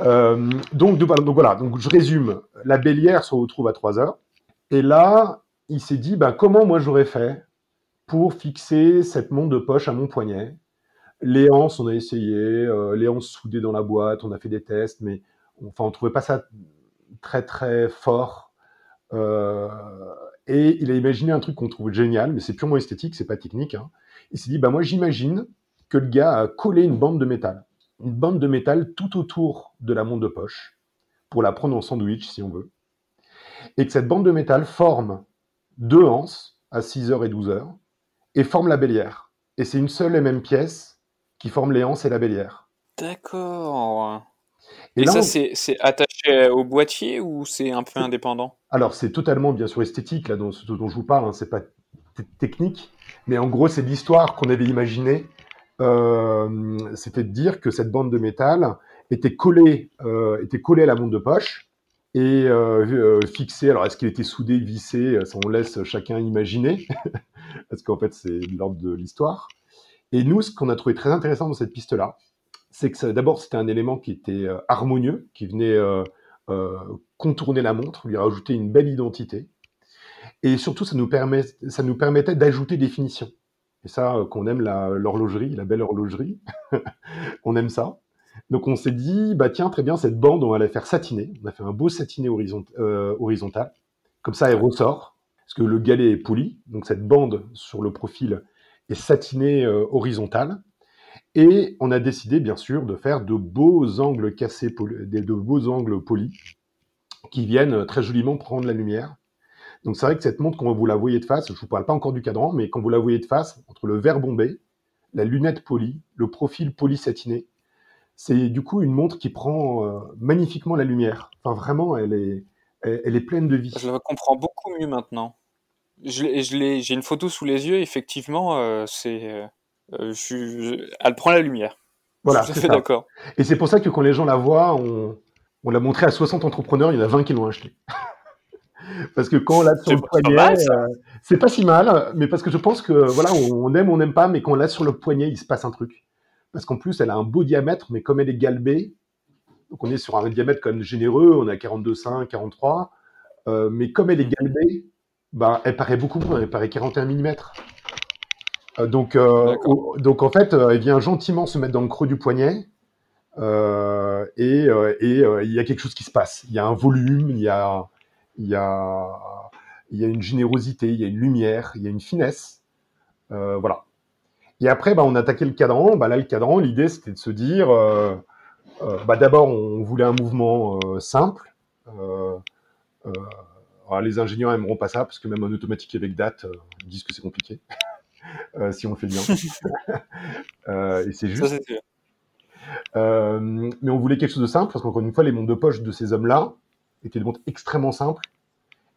Euh, donc, voilà, donc je résume. La bélière se retrouve à 3 heures. Et là, il s'est dit, ben, comment moi j'aurais fait pour fixer cette montre de poche à mon poignet? Les hanches, on a essayé, euh, les hanches soudées dans la boîte, on a fait des tests, mais enfin, on trouvait pas ça très très fort. Euh, et il a imaginé un truc qu'on trouve génial, mais c'est purement esthétique, c'est pas technique. Hein. Il s'est dit, bah moi j'imagine que le gars a collé une bande de métal une bande de métal tout autour de la montre de poche, pour la prendre en sandwich si on veut, et que cette bande de métal forme deux anses à 6h et 12h, et forme la bélière. Et c'est une seule et même pièce qui forme les anses et la bélière. D'accord. Et, ça, c'est attaché au boîtier ou c'est un peu indépendant? Alors, c'est totalement, bien sûr, esthétique, là, dont, ce dont je vous parle, hein, c'est pas technique, mais en gros, c'est l'histoire qu'on avait imaginée c'était de dire que cette bande de métal était collée, euh, était collée à la montre de poche et euh, fixée. Alors, est-ce qu'il était soudé, vissé? Ça, on laisse chacun imaginer, <laughs> parce qu'en fait, c'est l'ordre de l'histoire. Et nous, ce qu'on a trouvé très intéressant dans cette piste-là, c'est que d'abord, c'était un élément qui était harmonieux, qui venait contourner la montre, lui rajouter une belle identité. Et surtout, ça nous, permet, ça nous permettait d'ajouter des finitions. Et ça, euh, qu'on aime l'horlogerie, la, belle horlogerie, <laughs> on aime ça. Donc on s'est dit, bah tiens, très bien, cette bande, on va la faire satiner. On a fait un beau satiné euh, horizontal. Comme ça, elle ressort, parce que le galet est poli. Donc cette bande sur le profil est satinée euh, horizontale. Et on a décidé, bien sûr, de faire de beaux angles cassés, de beaux angles polis, qui viennent très joliment prendre la lumière donc c'est vrai que cette montre, quand vous la voyez de face, je ne vous parle pas encore du cadran, mais quand vous la voyez de face, entre le verre bombé, la lunette polie, le profil poli satiné, c'est du coup une montre qui prend euh, magnifiquement la lumière. Enfin vraiment, elle est, elle, est pleine de vie. Je la comprends beaucoup mieux maintenant. Je, je j'ai une photo sous les yeux, effectivement, euh, c'est, euh, elle prend la lumière. Voilà, c'est d'accord. Et c'est pour ça que quand les gens la voient, on, on l'a montré à 60 entrepreneurs, il y en a 20 qui l'ont acheté. Parce que quand on l'a sur le poignet, euh, c'est pas si mal, mais parce que je pense que voilà, on aime, on n'aime pas, mais quand on l'a sur le poignet, il se passe un truc. Parce qu'en plus, elle a un beau diamètre, mais comme elle est galbée, donc on est sur un diamètre quand même généreux, on a 42,5, 43, euh, mais comme elle est galbée, bah, elle paraît beaucoup moins, elle paraît 41 mm. Euh, donc, donc en fait, elle vient gentiment se mettre dans le creux du poignet. et il y a quelque chose qui se passe. Il y a un volume, il y a, il y a, il y a une générosité, il y a une lumière, il y a une finesse. Euh, voilà. Et après, bah, on attaquait le cadran. Bah, là, le cadran, l'idée, c'était de se dire, euh, euh, bah, d'abord, on voulait un mouvement simple. les ingénieurs aimeront pas ça, parce que même en automatique avec date, ils disent que c'est compliqué, <laughs> si on le fait bien. <laughs> et c'est juste. mais on voulait quelque chose de simple, parce qu'encore une fois, les montres de poche de ces hommes-là, était des montres extrêmement simples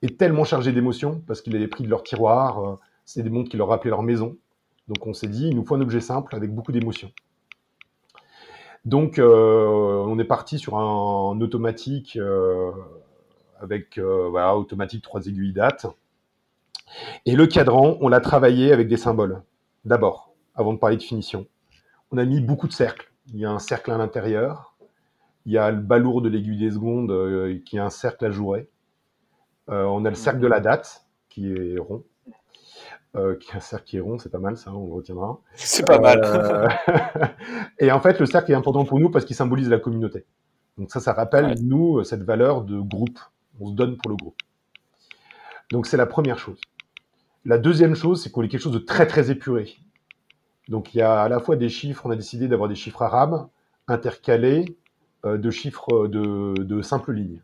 et tellement chargées d'émotions parce qu'ils avaient pris de leur tiroir. Euh, c'est des montres qui leur rappelaient leur maison. Donc on s'est dit, il nous faut un objet simple avec beaucoup d'émotions. Donc euh, on est parti sur un, automatique euh, avec automatique trois aiguilles date. Et le cadran, on l'a travaillé avec des symboles. D'abord, avant de parler de finition, on a mis beaucoup de cercles. Il y a un cercle à l'intérieur, il y a le balourd de l'aiguille des secondes euh, qui est un cercle à jouer. Euh, on a le cercle de la date qui est rond. Euh, qui est un cercle qui est rond, c'est pas mal ça, on le retiendra. C'est pas mal. <laughs> et en fait, le cercle est important pour nous parce qu'il symbolise la communauté. Donc ça, ça rappelle, nous, cette valeur de groupe. On se donne pour le groupe. Donc c'est la première chose. La deuxième chose, c'est qu'on est quelque chose de très très épuré. Donc il y a à la fois des chiffres, on a décidé d'avoir des chiffres arabes intercalés de chiffres de, de simples lignes.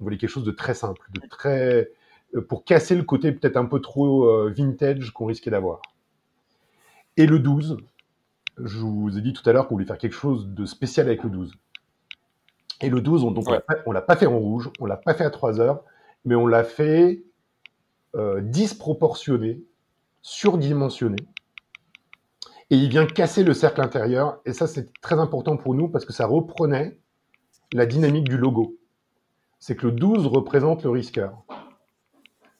On voulait quelque chose de très simple, de très euh, pour casser le côté peut-être un peu trop euh, vintage qu'on risquait d'avoir. Et le 12, je vous ai dit tout à l'heure qu'on voulait faire quelque chose de spécial avec le 12. Et le 12, on, donc on l'a pas fait en rouge, on l'a pas fait à 3 heures, mais on l'a fait euh, disproportionné, surdimensionné. Et il vient casser le cercle intérieur. Et ça, c'est très important pour nous parce que ça reprenait la dynamique du logo. C'est que le 12 représente le risqueur.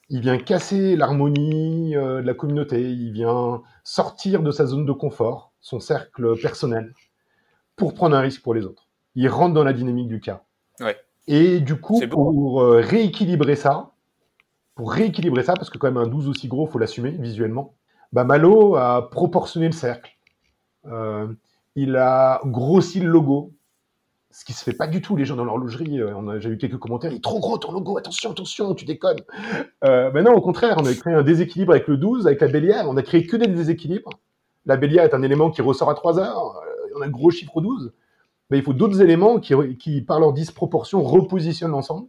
Il vient casser l'harmonie euh, de la communauté. Il vient sortir de sa zone de confort, son cercle personnel, pour prendre un risque pour les autres. Il rentre dans la dynamique du cas. Ouais. Et du coup, pour euh, rééquilibrer ça, pour rééquilibrer ça, parce que quand même un 12 aussi gros, faut l'assumer visuellement, bah Malo a proportionné le cercle. Euh, il a grossi le logo, ce qui se fait pas du tout. Les gens dans l'horlogerie, euh, déjà eu quelques commentaires, il est trop gros ton logo, attention, attention, tu déconnes. Euh, mais non, au contraire, on a créé un déséquilibre avec le 12, avec la bélière, on a créé que des déséquilibres. La bélière est un élément qui ressort à 3 heures, on a un gros chiffre 12 mais il faut d'autres éléments qui, par leur disproportion, repositionnent l'ensemble.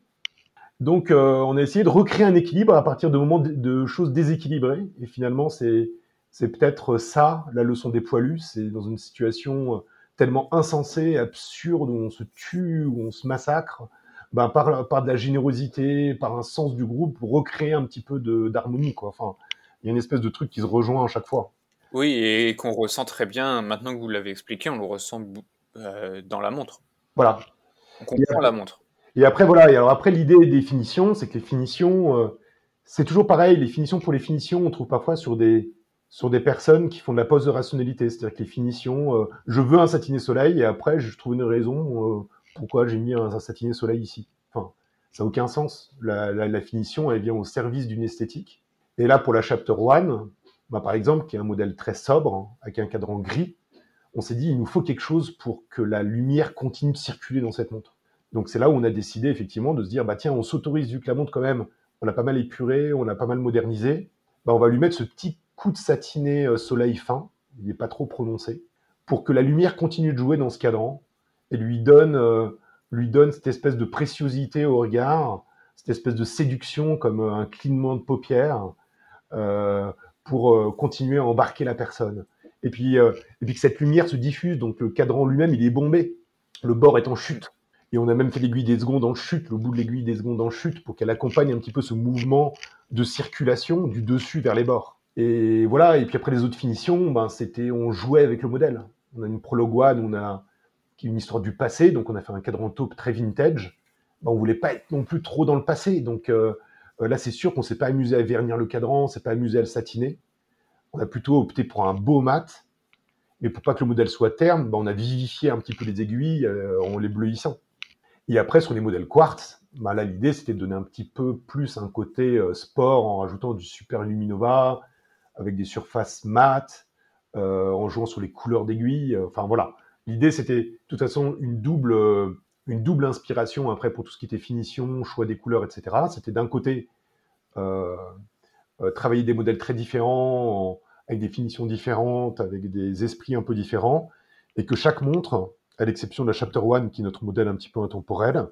Donc, euh, on a essayé de recréer un équilibre à partir de moments de, choses déséquilibrées. Et finalement, c'est c'est peut-être ça la leçon des poilus. C'est dans une situation euh, tellement insensée, absurde, où on se tue, où on se massacre, ben, par, par de la générosité, par un sens du groupe, pour recréer un petit peu d'harmonie. Quoi. Enfin, il y a une espèce de truc qui se rejoint à chaque fois. Oui, et qu'on ressent très bien, maintenant que vous l'avez expliqué, on le ressent euh, dans la montre. Voilà. On comprend la montre. Et après, voilà. Alors après, l'idée des finitions, c'est que les finitions, euh, c'est toujours pareil. Les finitions pour les finitions, on trouve parfois sur des sur des personnes qui font de la pose de rationalité. C'est-à-dire que les finitions, euh, je veux un satiné soleil et après, je trouve une raison pourquoi j'ai mis un, satiné soleil ici. Enfin, ça n'a aucun sens. La, finition, elle vient au service d'une esthétique. Et là, pour la Chapter One, bah, par exemple, qui est un modèle très sobre, avec un cadran gris, on s'est dit, il nous faut quelque chose pour que la lumière continue de circuler dans cette montre. Donc c'est là où on a décidé effectivement de se dire, bah tiens, on s'autorise, la montre quand même, on l'a pas mal épuré, on l'a pas mal modernisé, bah on va lui mettre ce petit coup de satiné euh, soleil fin, il n'est pas trop prononcé, pour que la lumière continue de jouer dans ce cadran et lui donne, euh, lui donne cette espèce de préciosité au regard, cette espèce de séduction comme euh, un clignement de paupières pour continuer à embarquer la personne. Et puis, et puis que cette lumière se diffuse, donc le cadran lui-même, il est bombé, le bord est en chute. Et on a même fait l'aiguille des secondes en chute, le bout de l'aiguille des secondes en chute, pour qu'elle accompagne un petit peu ce mouvement de circulation du dessus vers les bords. Et voilà, et puis après les autres finitions, ben, c'était, on jouait avec le modèle. On a une prologue one, on a une histoire du passé, donc on a fait un cadran taupe très vintage. Ben, on voulait pas être non plus trop dans le passé, donc euh, euh, là c'est sûr qu'on s'est pas amusé à vernir le cadran, on s'est pas amusé à le satiner on a plutôt opté pour un beau mat. Mais pour pas que le modèle soit terne, bah, on a vivifié un petit peu les aiguilles euh, en les bleuissant. Et après, sur les modèles quartz, bah, l'idée, c'était de donner un petit peu plus un côté euh, sport en rajoutant du super luminova, avec des surfaces mates, euh, en jouant sur les couleurs d'aiguilles. Enfin, voilà. L'idée, c'était de toute façon une double, une double inspiration après pour tout ce qui était finition, choix des couleurs, etc. C'était d'un côté travailler des modèles très différents, avec des finitions différentes, avec des esprits un peu différents, et que chaque montre, à l'exception de la Chapter One, qui est notre modèle un petit peu intemporel,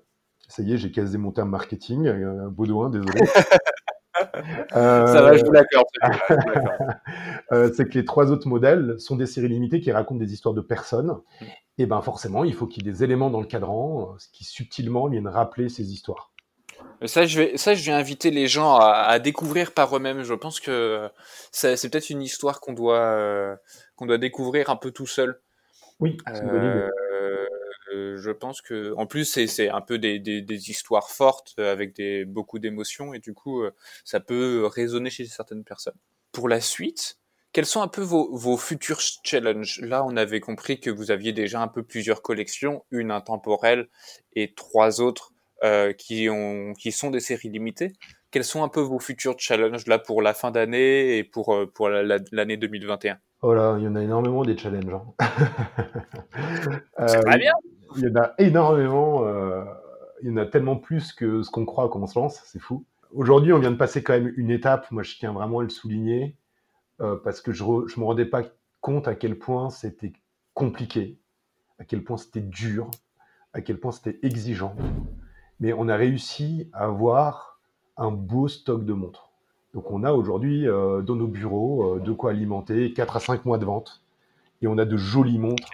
ça y est, j'ai casé mon terme marketing, euh, Baudouin, désolé. <laughs> euh, ça va, je vous l'accorde. <laughs> euh, c'est que les trois autres modèles sont des séries limitées qui racontent des histoires de personnes. Et ben forcément, il faut qu'il y ait des éléments dans le cadran euh, qui subtilement viennent rappeler ces histoires. Ça je, vais, ça, je vais inviter les gens à, découvrir par eux-mêmes. Je pense que c'est peut-être une histoire qu'on doit, euh, qu'on doit découvrir un peu tout seul. Oui, euh, je pense que, en plus, c'est un peu des, histoires fortes avec des, beaucoup d'émotions et du coup, euh, ça peut résonner chez certaines personnes. Pour la suite, quels sont un peu vos, futurs challenges? Là, on avait compris que vous aviez déjà un peu plusieurs collections, une intemporelle et trois autres euh, qui, ont, qui sont des séries limitées. Quels sont un peu vos futurs challenges là pour la fin d'année et euh, pour l'année 2021 Oh là, il y en a énormément des challenges. Hein. <laughs> C'est très bien. Il y en a énormément. il y en a tellement plus que ce qu'on croit quand on se lance, c'est fou. Aujourd'hui, on vient de passer quand même une étape, moi je tiens vraiment à le souligner, euh, parce que je ne me rendais pas compte à quel point c'était compliqué, à quel point c'était dur, à quel point c'était exigeant. Mais on a réussi à avoir un beau stock de montres. Donc on a aujourd'hui euh, dans nos bureaux euh, de quoi alimenter 4 à 5 mois de vente. Et on a de jolies montres,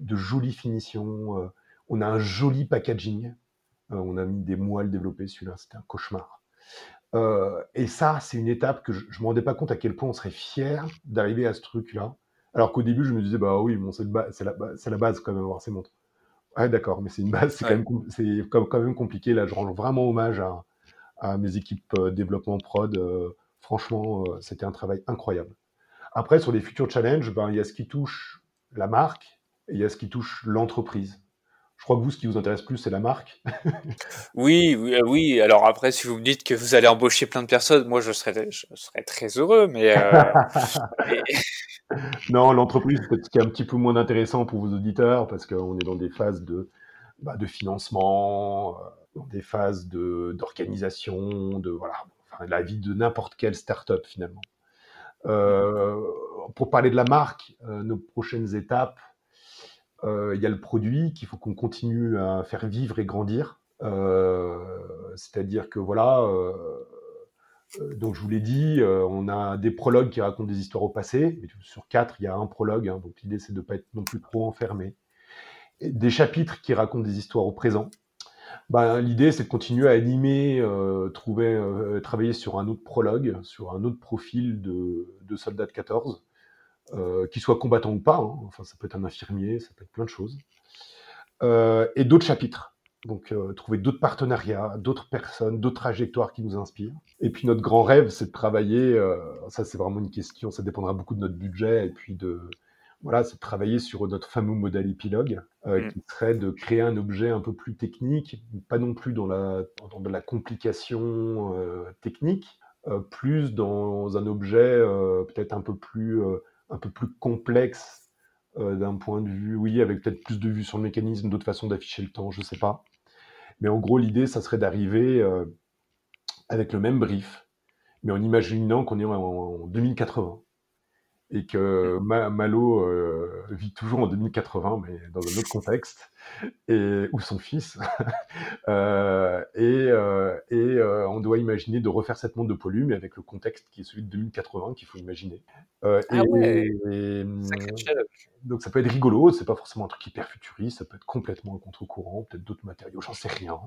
de jolies finitions. on a un joli packaging. on a mis des mois à le développer, celui-là, c'était un cauchemar. Euh, et ça, c'est une étape que je ne me rendais pas compte à quel point on serait fier d'arriver à ce truc-là. Alors qu'au début, je me disais, bah oui, bon, c'est la, la, base quand même, avoir ces montres. Ouais, d'accord, mais c'est une base, c'est quand, même, quand même compliqué. Là, je rends vraiment hommage à, à mes équipes euh, développement prod. Euh, franchement, c'était un travail incroyable. Après, sur les futurs challenges, ben, il y a ce qui touche la marque et il y a ce qui touche l'entreprise. Je crois que vous, ce qui vous intéresse plus, c'est la marque. <laughs> oui, oui, euh, oui. Alors après, si vous me dites que vous allez embaucher plein de personnes, moi, je serais, je serais très heureux. Mais, euh, <laughs> non, l'entreprise, c'est ce qui est un petit peu moins intéressant pour vos auditeurs parce qu'on est dans des phases de, bah, de financement, euh, dans des phases de d'organisation, de voilà, enfin, la vie de n'importe quelle start-up finalement. pour parler de la marque, nos prochaines étapes euh, il y a le produit qu'il faut qu'on continue à faire vivre et grandir. Euh, c'est-à-dire que voilà, euh, donc je vous l'ai dit, on a des prologues qui racontent des histoires au passé. sur quatre, il y a un prologue, hein, donc l'idée c'est de ne pas être non plus trop enfermé. des chapitres qui racontent des histoires au présent. Ben, l'idée c'est de continuer à animer, trouver, travailler sur un autre prologue, sur un autre profil de, soldat de 14 euh, qu'il soit combattant ou pas, hein. enfin ça peut être un infirmier, ça peut être plein de choses, euh, et d'autres chapitres. Donc euh, trouver d'autres partenariats, d'autres personnes, d'autres trajectoires qui nous inspirent. Et puis notre grand rêve, c'est de travailler, ça c'est vraiment une question, ça dépendra beaucoup de notre budget, et puis de, voilà, c'est de travailler sur notre fameux modèle épilogue, mm. qui serait de créer un objet un peu plus technique, pas non plus dans la, dans la complication technique, plus dans un objet peut-être un peu plus un peu plus complexe euh, d'un point de vue, oui, avec peut-être plus de vues sur le mécanisme, d'autres façons d'afficher le temps, je ne sais pas. Mais en gros, l'idée, ça serait d'arriver euh, avec le même brief, mais en imaginant qu'on est en 2080 et que Malo euh, vit toujours en 2080, mais dans un autre contexte, et, ou son fils. <laughs> Euh, et, euh, et on doit imaginer de refaire cette montre de Polu, mais avec le contexte qui est celui de 2080 qu'il faut imaginer. ah ouais, donc ça peut être rigolo, c'est pas forcément un truc hyper futuriste, ça peut être complètement un contre-courant, peut-être d'autres matériaux, j'en sais rien.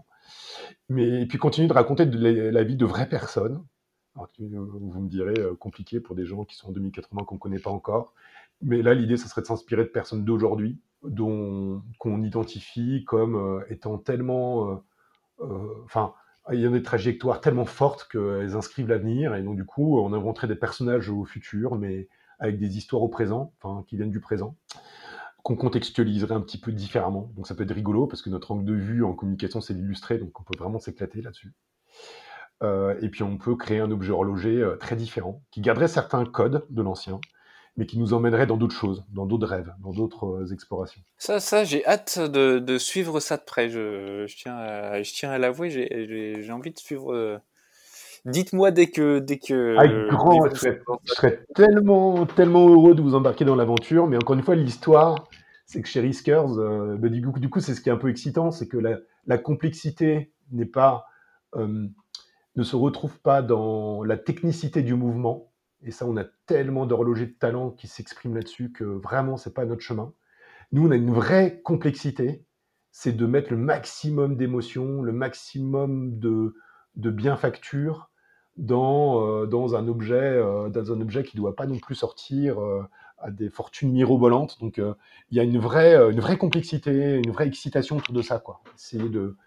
Mais et puis continuer de raconter de la vie de vraies personnes, vous me direz, euh, compliqué pour des gens qui sont en 2080 qu'on ne connaît pas encore. Mais là, l'idée, ce serait de s'inspirer de personnes d'aujourd'hui, dont qu'on identifie comme euh, étant tellement, euh, enfin, il y a des trajectoires tellement fortes qu'elles inscrivent l'avenir, et donc du coup, on inventerait des personnages au futur, mais avec des histoires au présent, qui viennent du présent, qu'on contextualiserait un petit peu différemment. Donc ça peut être rigolo, parce que notre angle de vue en communication, c'est l'illustrer, donc on peut vraiment s'éclater là-dessus. Euh, et puis on peut créer un objet horloger euh, très différent, qui garderait certains codes de l'ancien, mais qui nous emmènerait dans d'autres choses, dans d'autres rêves, dans d'autres euh, explorations. Ça, ça j'ai hâte de, de, suivre ça de près. Je, je tiens, à, je tiens à l'avouer, j'ai envie de suivre. Dites-moi dès que, dès que. Avec grand, je serais, tellement, tellement heureux de vous embarquer dans l'aventure, mais encore une fois, l'histoire, c'est que chez Riskers, bah, du coup, du coup c'est ce qui est un peu excitant, c'est que la, la complexité n'est pas ne se retrouve pas dans la technicité du mouvement. Et ça, on a tellement d'horlogers de talent qui s'expriment là-dessus que vraiment, c'est pas notre chemin. Nous, on a une vraie complexité, c'est de mettre le maximum d'émotion, le maximum de, de bienfacture dans, euh, dans, un objet, euh, dans un objet qui ne doit pas non plus sortir euh, à des fortunes mirobolantes. Donc, il y a une vraie, une vraie complexité, une vraie excitation autour de ça. Quoi. Essayer de,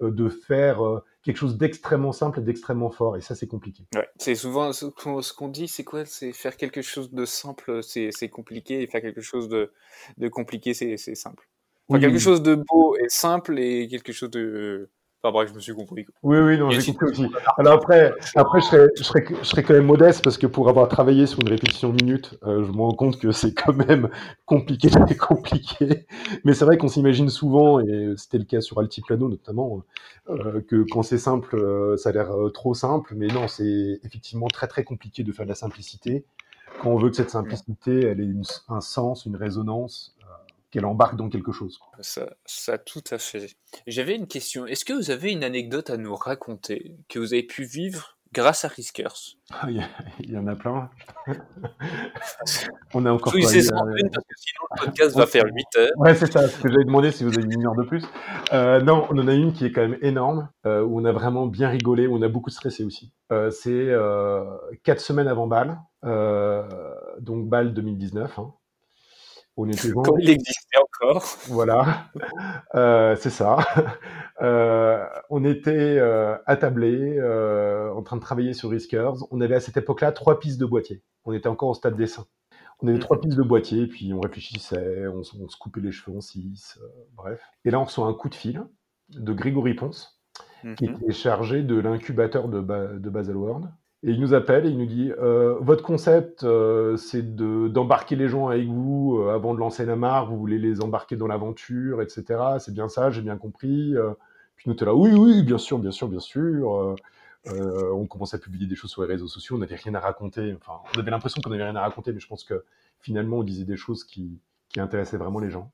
de faire quelque chose d'extrêmement simple et d'extrêmement fort. Et ça, c'est compliqué. Ouais, c'est souvent ce qu'on dit, c'est quoi? C'est faire quelque chose de simple, c'est compliqué, et faire quelque chose de, de compliqué, c'est simple. quelque chose de beau et simple et quelque chose de Enfin bref, je me suis compris. Oui, oui, non, j'ai compris aussi. Alors après, après je, serais, je, serais, je serais quand même modeste parce que pour avoir travaillé sur une répétition minute, euh, je me rends compte que c'est quand même <laughs> compliqué, très compliqué. Mais c'est vrai qu'on s'imagine souvent, et c'était le cas sur Altiplano notamment, euh, que quand c'est simple, euh, ça a l'air trop simple. Mais non, c'est effectivement très très compliqué de faire de la simplicité. Quand on veut que cette simplicité, elle ait un sens, une résonance, qu'elle embarque dans quelque chose. Ça, ça, tout à fait. J'avais une question. Est-ce que vous avez une anecdote à nous raconter que vous avez pu vivre grâce à Riskers? Ah, <laughs> il, y en a plein. <laughs> on a encore. Oui, c'est ça, euh, parce que sinon le podcast va faire 8 heures. Ouais, c'est ça. Ce que j'avais demandé si vous avez une heure de plus. Euh, non, on en a une qui est quand même énorme, euh, où on a vraiment bien rigolé, où on a beaucoup stressé aussi. c'est quatre semaines avant Bâle, donc Bâle 2019. Hein. On <laughs> il existait encore. Voilà, euh, c'est ça. <laughs> Euh, on était euh, attablés, en train de travailler sur Riskers. On avait à cette époque-là trois pistes de boîtier. On était encore au stade dessin. On avait trois pistes de boîtier, puis on réfléchissait, on, se coupait les cheveux en six, bref. Et là, on reçoit un coup de fil de Grégory Ponce, qui mm-hmm. était chargé de l'incubateur de, de Baselworld, et il nous appelle et il nous dit euh, Votre concept, euh, c'est d'embarquer les gens avec vous euh, avant de lancer la marque, vous voulez les embarquer dans l'aventure, etc. C'est bien ça, j'ai bien compris. puis nous, était là Oui, oui, bien sûr, bien sûr, bien sûr. on commençait à publier des choses sur les réseaux sociaux, on n'avait rien à raconter. Enfin, on avait l'impression qu'on n'avait rien à raconter, mais je pense que finalement, on disait des choses qui, qui intéressaient vraiment les gens.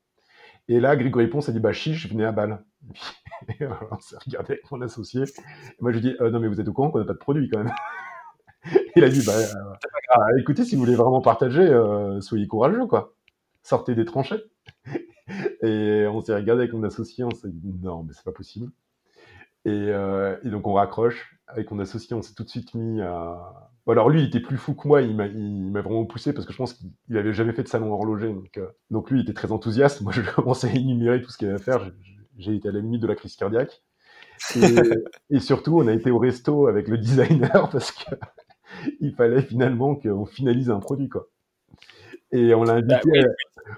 Et là, Grégory Ponce a dit Bah, chiche, venez à balle. <laughs> Et on s'est regardé avec mon associé. Moi, je lui dis Non, mais vous êtes au courant qu'on n'a pas de produit quand même? Il a dit bah, bah, écoutez, si vous voulez vraiment partager, euh, soyez courageux, quoi. Sortez des tranchées. et on s'est regardé avec mon associé, on s'est dit non, mais c'est pas possible. Et, euh, et, donc on raccroche. Avec mon associé, on s'est tout de suite mis à. Bon, alors lui, il était plus fou que moi, il m'a vraiment poussé parce que je pense qu'il avait jamais fait de salon horloger. Donc, euh, donc lui, il était très enthousiaste. Moi, je <laughs> commençais à énumérer tout ce qu'il avait à faire. J'ai été à la limite de la crise cardiaque. Et, <laughs> et, surtout, on a été au resto avec le designer <laughs> parce que <laughs> il fallait finalement qu'on finalise un produit, quoi. Et on l'a bah invité, à,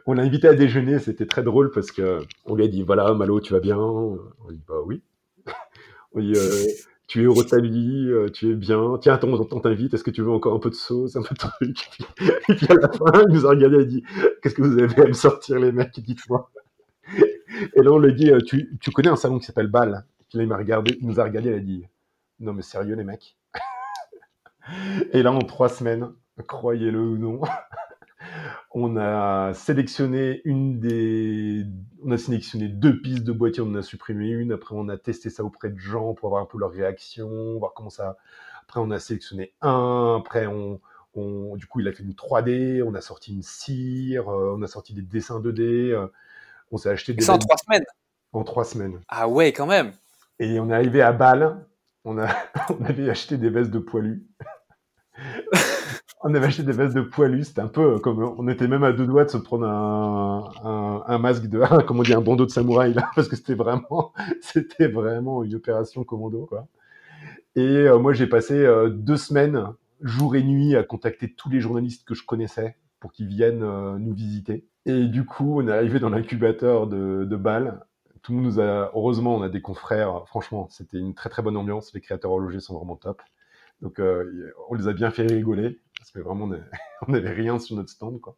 on l'a invité à déjeuner. C'était très drôle parce que on lui a dit voilà, Malo, tu vas bien? On dit bah oui. <laughs> on dit euh, tu es heureux de ta vie, euh, tu es bien. Tiens, attends, on t'invite. Est-ce que tu veux encore un peu de sauce, un peu de truc? <laughs> Et puis à la fin, il nous a regardé et a dit qu'est-ce que vous avez à me sortir les mecs Dites-moi? Et là, on lui a dit tu, tu connais un salon qui s'appelle Bâle Là, il m'a regardé, il nous a regardé, il a dit non mais sérieux les mecs? Et là, en trois semaines, croyez-le ou non, <laughs> on a sélectionné une des, on a sélectionné deux pistes de boîtier, on en a supprimé une. Après, on a testé ça auprès de gens pour avoir un peu leur réaction, voir comment ça. Après, on a sélectionné un. Après, on, on... du coup, il a fait une 3D. On a sorti une cire. Euh, on a sorti des dessins 2D. Euh, on s'est acheté des. Ça en trois semaines? En trois semaines. Ah ouais, quand même. Et on est arrivé à Bâle. On, a, <laughs> on avait acheté des vestes de poilus. <laughs> on avait acheté des vestes de poilus, c'était un peu comme on était même à deux doigts de se prendre un, un, masque de, <laughs> comment on dit, un bandeau de samouraï là, parce que c'était vraiment, <laughs> c'était vraiment une opération commando quoi. Et euh, moi j'ai passé euh, deux semaines, jour et nuit, à contacter tous les journalistes que je connaissais pour qu'ils viennent euh, nous visiter. Et du coup, on est arrivé dans l'incubateur de, de Bâle. Tout le monde nous a, heureusement, on a des confrères. Franchement, c'était une très très bonne ambiance. Les créateurs horlogers sont vraiment top. Donc, euh, on les a bien fait rigoler, parce que vraiment, on <laughs> n'avait rien sur notre stand, quoi.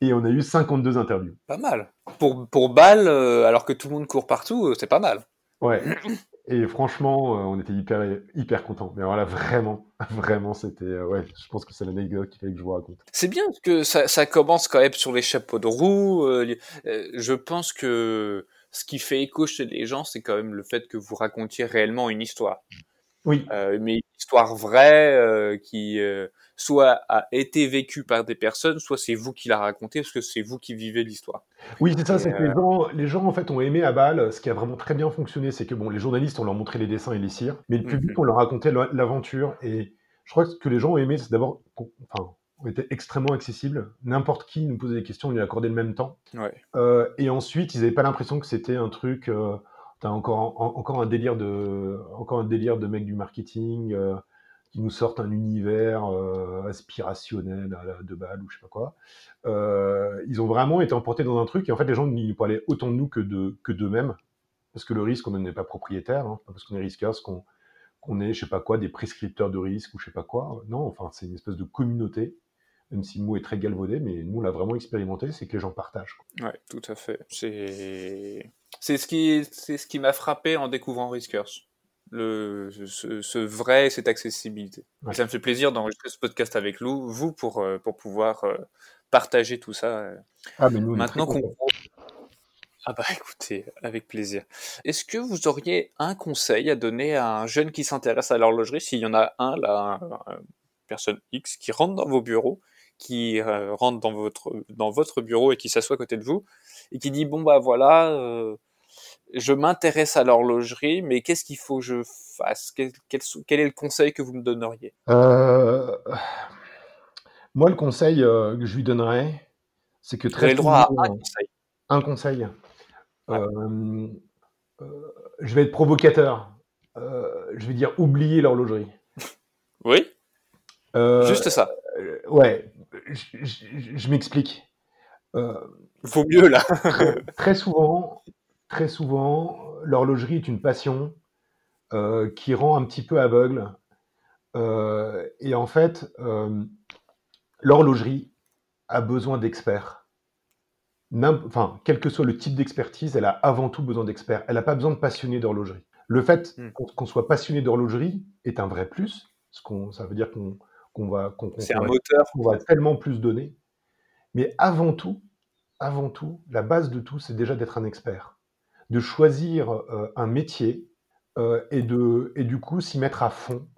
Et on a eu 52 interviews. Pas mal. Pour, pour balle, euh, alors que tout le monde court partout, euh, c'est pas mal. Ouais. <coughs> Et franchement, on était hyper, hyper contents. Mais voilà, vraiment, <laughs> vraiment, c'était. ouais, je pense que c'est l'anecdote qu'il fallait que je vous raconte. C'est bien que ça, ça, commence quand même sur les chapeaux de roue. je pense que ce qui fait écho chez les gens, c'est quand même le fait que vous racontiez réellement une histoire. Oui. Euh, mais histoire vraie euh, qui euh, soit a été vécue par des personnes, soit c'est vous qui la racontez parce que c'est vous qui vivez l'histoire. Oui, c'est ça. C'est que les gens, les gens en fait ont aimé à Bâle. Ce qui a vraiment très bien fonctionné, c'est que bon, les journalistes on leur montré les dessins et les cires, mais le public mhm. on leur racontait l'aventure. Et je crois que ce que les gens ont aimé, c'est d'abord, enfin, était extrêmement accessible. N'importe qui nous posait des questions, on lui accordait le même temps. Ouais. et ensuite, ils n'avaient pas l'impression que c'était un truc T'as encore, encore un délire de, encore un délire de mecs du marketing euh, qui nous sortent un univers euh, aspirationnel à de balle ou je sais pas quoi. Euh, ils ont vraiment été emportés dans un truc et en fait les gens n'y parlaient autant de nous que de que d'eux-mêmes. parce que le risque, on n'est pas propriétaire, hein, parce qu'on est risqueur, qu'on qu'on est, je sais pas quoi, des prescripteurs de risque ou je sais pas quoi. Non, enfin, c'est une espèce de communauté, même si le mot est très galvaudé, mais nous, on l'a vraiment expérimenté, c'est que les gens partagent. Oui, tout à fait. C'est c'est ce qui c'est ce qui m'a frappé en découvrant Riskers. Le, ce, vrai, cette accessibilité. ça me fait plaisir d'enregistrer ce podcast avec vous pour, euh, pour pouvoir euh, partager tout ça. Ah, mais nous, Maintenant qu'on ah bah écoutez, avec plaisir. Est-ce que vous auriez un conseil à donner à un jeune qui s'intéresse à l'horlogerie, s'il y en a un là, personne X qui rentre dans vos bureaux, qui euh, rentre dans votre dans votre bureau et qui s'assoit à côté de vous et qui dit bon bah voilà, euh, je m'intéresse à l'horlogerie, mais qu'est-ce qu'il faut que je fasse? Quel, quel, est le conseil que vous me donneriez? Euh, Moi, le conseil que je lui donnerais, c'est que très vous avez le droit à un conseil. Un conseil. Je vais être provocateur. Je vais dire oublier l'horlogerie. Oui. Juste ça. ouais. Je, m'explique. Vaut mieux là. <laughs> très, souvent, très souvent, l'horlogerie est une passion qui rend un petit peu aveugle. et en fait, l'horlogerie a besoin d'experts enfin, quel que soit le type d'expertise, elle a avant tout besoin d'experts. Elle n'a pas besoin de passionnés d'horlogerie. Le fait hmm. qu'on soit passionné d'horlogerie est un vrai plus. Parce ça veut dire qu'on va, c'est un moteur. On va tellement plus donner. Mais avant tout, avant tout, la base de tout, c'est déjà d'être un expert, de choisir euh, un métier euh, et de, et du coup s'y mettre à fond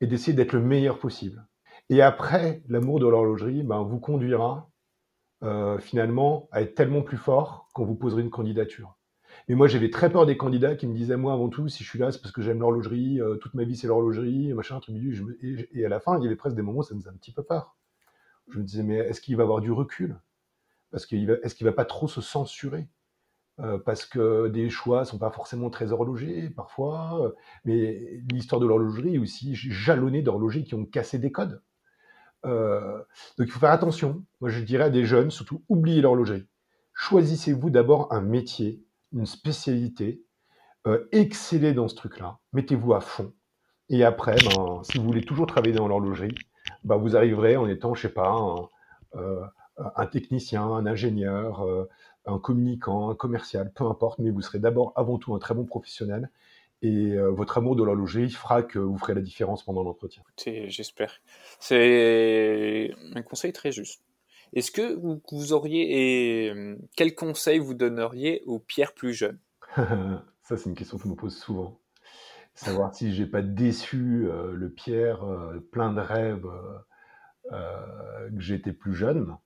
et d'essayer d'être le meilleur possible. Et après, l'amour de l'horlogerie ben, vous conduira euh, finalement, à être tellement plus fort qu'on vous poserait une candidature. Mais moi, j'avais très peur des candidats qui me disaient, moi, avant tout, si je suis là, c'est parce que j'aime l'horlogerie, euh, toute ma vie, c'est l'horlogerie, machin, truc, et, et, à la fin, il y avait presque des moments où ça nous faisait un petit peu peur. Je me disais, mais est-ce qu'il va avoir du recul? Parce qu'il est-ce qu'il va pas trop se censurer? Euh, parce que des choix sont pas forcément très horlogers parfois, mais l'histoire de l'horlogerie est aussi jalonnée d'horlogers qui ont cassé des codes. Euh, donc il faut faire attention. Moi je dirais à des jeunes, surtout oubliez l'horlogerie. Choisissez-vous d'abord un métier, une spécialité, euh, excellez dans ce truc-là, mettez-vous à fond. Et après, ben, si vous voulez toujours travailler dans l'horlogerie, ben, vous arriverez en étant, je sais pas, un, euh, technicien, un ingénieur, euh, un communicant, un commercial, peu importe, mais vous serez d'abord avant tout un très bon professionnel et euh, votre amour de l'horlogerie fera que vous ferez la différence pendant l'entretien. J'espère. C'est un conseil très juste. Est-ce que vous, auriez et euh, quel conseil vous donneriez aux pierres plus jeunes? <laughs> Ça, c'est une question que je me pose souvent. Savoir si j'ai pas déçu euh, le Pierre plein de rêves que j'étais plus jeune.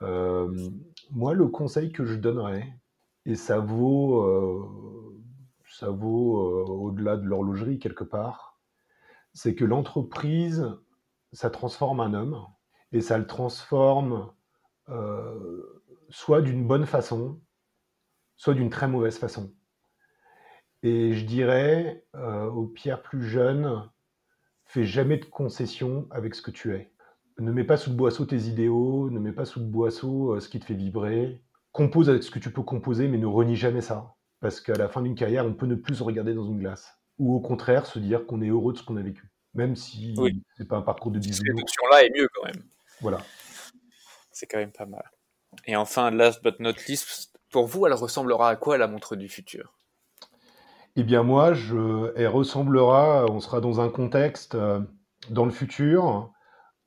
moi, le conseil que je donnerais, et ça vaut ça vaut euh, au-delà de l'horlogerie quelque part, c'est que l'entreprise, ça transforme un homme et ça le transforme euh, soit d'une bonne façon, soit d'une très mauvaise façon. Et je dirais euh, aux pierres plus jeunes, fais jamais de concessions avec ce que tu es. Ne mets pas sous le boisseau tes idéaux, ne mets pas sous le boisseau ce qui te fait vibrer. Compose avec ce que tu peux composer, mais ne renie jamais ça parce qu'à la fin d'une carrière, on peut ne plus se regarder dans une glace. Ou au contraire, se dire qu'on est heureux de ce qu'on a vécu. Même si ce c'est pas un parcours de bisous. Cette option-là est mieux quand même. Voilà. C'est quand même pas mal. Et enfin, last but not least, pour vous, elle ressemblera à quoi la montre du futur? Eh bien, moi, je, elle ressemblera, on sera dans un contexte euh, dans le futur.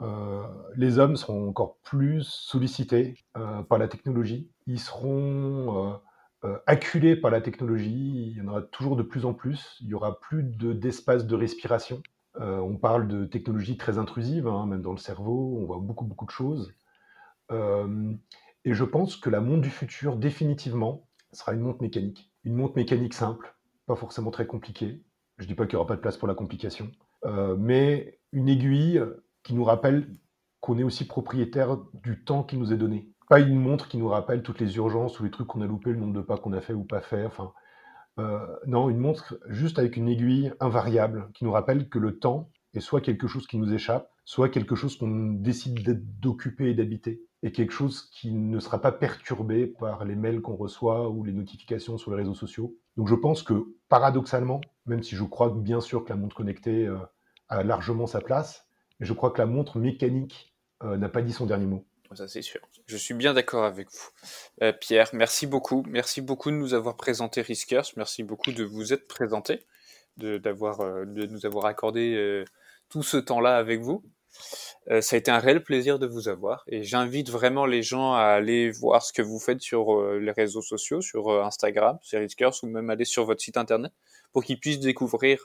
Euh, les hommes seront encore plus sollicités euh, par la technologie. Ils seront euh, acculé par la technologie. Il y en aura toujours de plus en plus. Il y aura plus d'espace de, respiration. Euh, on parle de technologies très intrusives, hein, même dans le cerveau. On voit beaucoup, beaucoup de choses. Euh, et je pense que la montre du futur, définitivement, sera une montre mécanique. Une montre mécanique simple, pas forcément très compliquée. Je ne dis pas qu'il n'y aura pas de place pour la complication, mais une aiguille qui nous rappelle qu'on est aussi propriétaire du temps qui nous est donné pas une montre qui nous rappelle toutes les urgences ou les trucs qu'on a loupés, le nombre de pas qu'on a fait ou pas fait. Enfin, euh, non, une montre juste avec une aiguille invariable qui nous rappelle que le temps est soit quelque chose qui nous échappe, soit quelque chose qu'on décide d'occuper et d'habiter, et quelque chose qui ne sera pas perturbé par les mails qu'on reçoit ou les notifications sur les réseaux sociaux. Donc je pense que paradoxalement, même si je crois bien sûr que la montre connectée a largement sa place, je crois que la montre mécanique n'a pas dit son dernier mot. Ça, c'est sûr. Je suis bien d'accord avec vous. Pierre, merci beaucoup. Merci beaucoup de nous avoir présenté Riskers. Merci beaucoup de vous être présenté, de, de nous avoir accordé tout ce temps-là avec vous. Euh, ça a été un réel plaisir de vous avoir et j'invite vraiment les gens à aller voir ce que vous faites sur euh, les réseaux sociaux, sur euh, Instagram, sur Riskers ou même aller sur votre site internet pour qu'ils puissent découvrir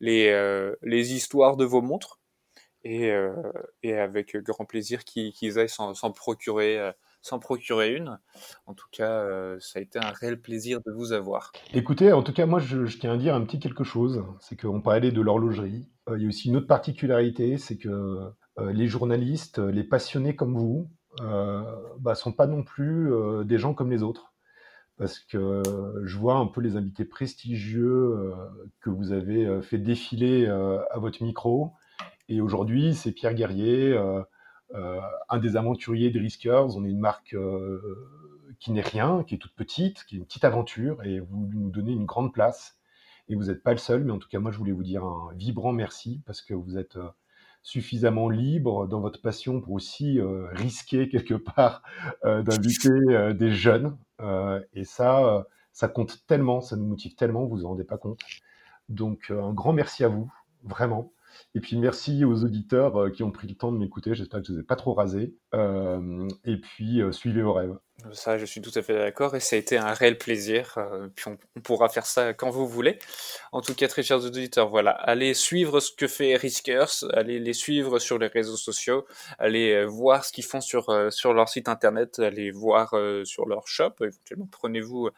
les histoires de vos montres et, et avec grand plaisir qu'ils aillent s'en procurer s'en procurer une. En tout cas, ça a été un réel plaisir de vous avoir. Écoutez, en tout cas, moi, je, tiens à dire un petit quelque chose. C'est qu'on parlait de l'horlogerie. il y a aussi une autre particularité, c'est que euh, les journalistes, euh, les passionnés comme vous, euh, bah, sont pas non plus des gens comme les autres. Parce que je vois un peu les invités prestigieux que vous avez fait défiler à votre micro. Et aujourd'hui, c'est Pierre Guerrier, un des aventuriers des Riskers. On est une marque qui n'est rien, qui est toute petite, qui est une petite aventure, et vous nous donnez une grande place. Et vous n'êtes pas le seul, mais en tout cas, moi, je voulais vous dire un vibrant merci parce que vous êtes suffisamment libre dans votre passion pour aussi euh, risquer quelque part euh, d'inviter euh, des jeunes. et ça, ça compte tellement, ça nous motive tellement, vous vous en rendez pas compte. Donc un grand merci à vous, vraiment. Et puis merci aux auditeurs qui ont pris le temps de m'écouter. J'espère que je ne les ai pas trop rasés. et puis suivez vos rêves. Ça, je suis tout à fait d'accord et ça a été un réel plaisir. Euh, puis on, pourra faire ça quand vous voulez. En tout cas, très chers auditeurs, voilà, allez suivre ce que fait Riskers, allez les suivre sur les réseaux sociaux, allez euh, voir ce qu'ils font sur euh, sur leur site internet, allez voir sur leur shop. Éventuellement, prenez-vous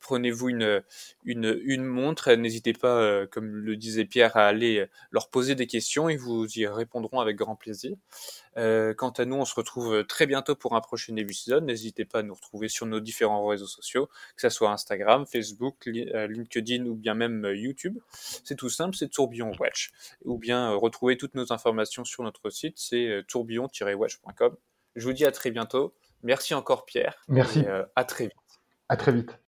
prenez-vous une une une montre. N'hésitez pas, comme le disait Pierre, à aller leur poser des questions. Ils vous y répondront avec grand plaisir. Euh, quant à nous, on se retrouve très bientôt pour un prochain épisode. N'hésitez pas à nous retrouver sur nos différents réseaux sociaux, que ce soit Instagram, Facebook, euh, LinkedIn ou bien même euh, YouTube. C'est tout simple, c'est Tourbillon Watch. Ou bien retrouver toutes nos informations sur notre site, c'est tourbillon-watch.com. Je vous dis à très bientôt. Merci encore Pierre. Merci. à très vite. À très vite.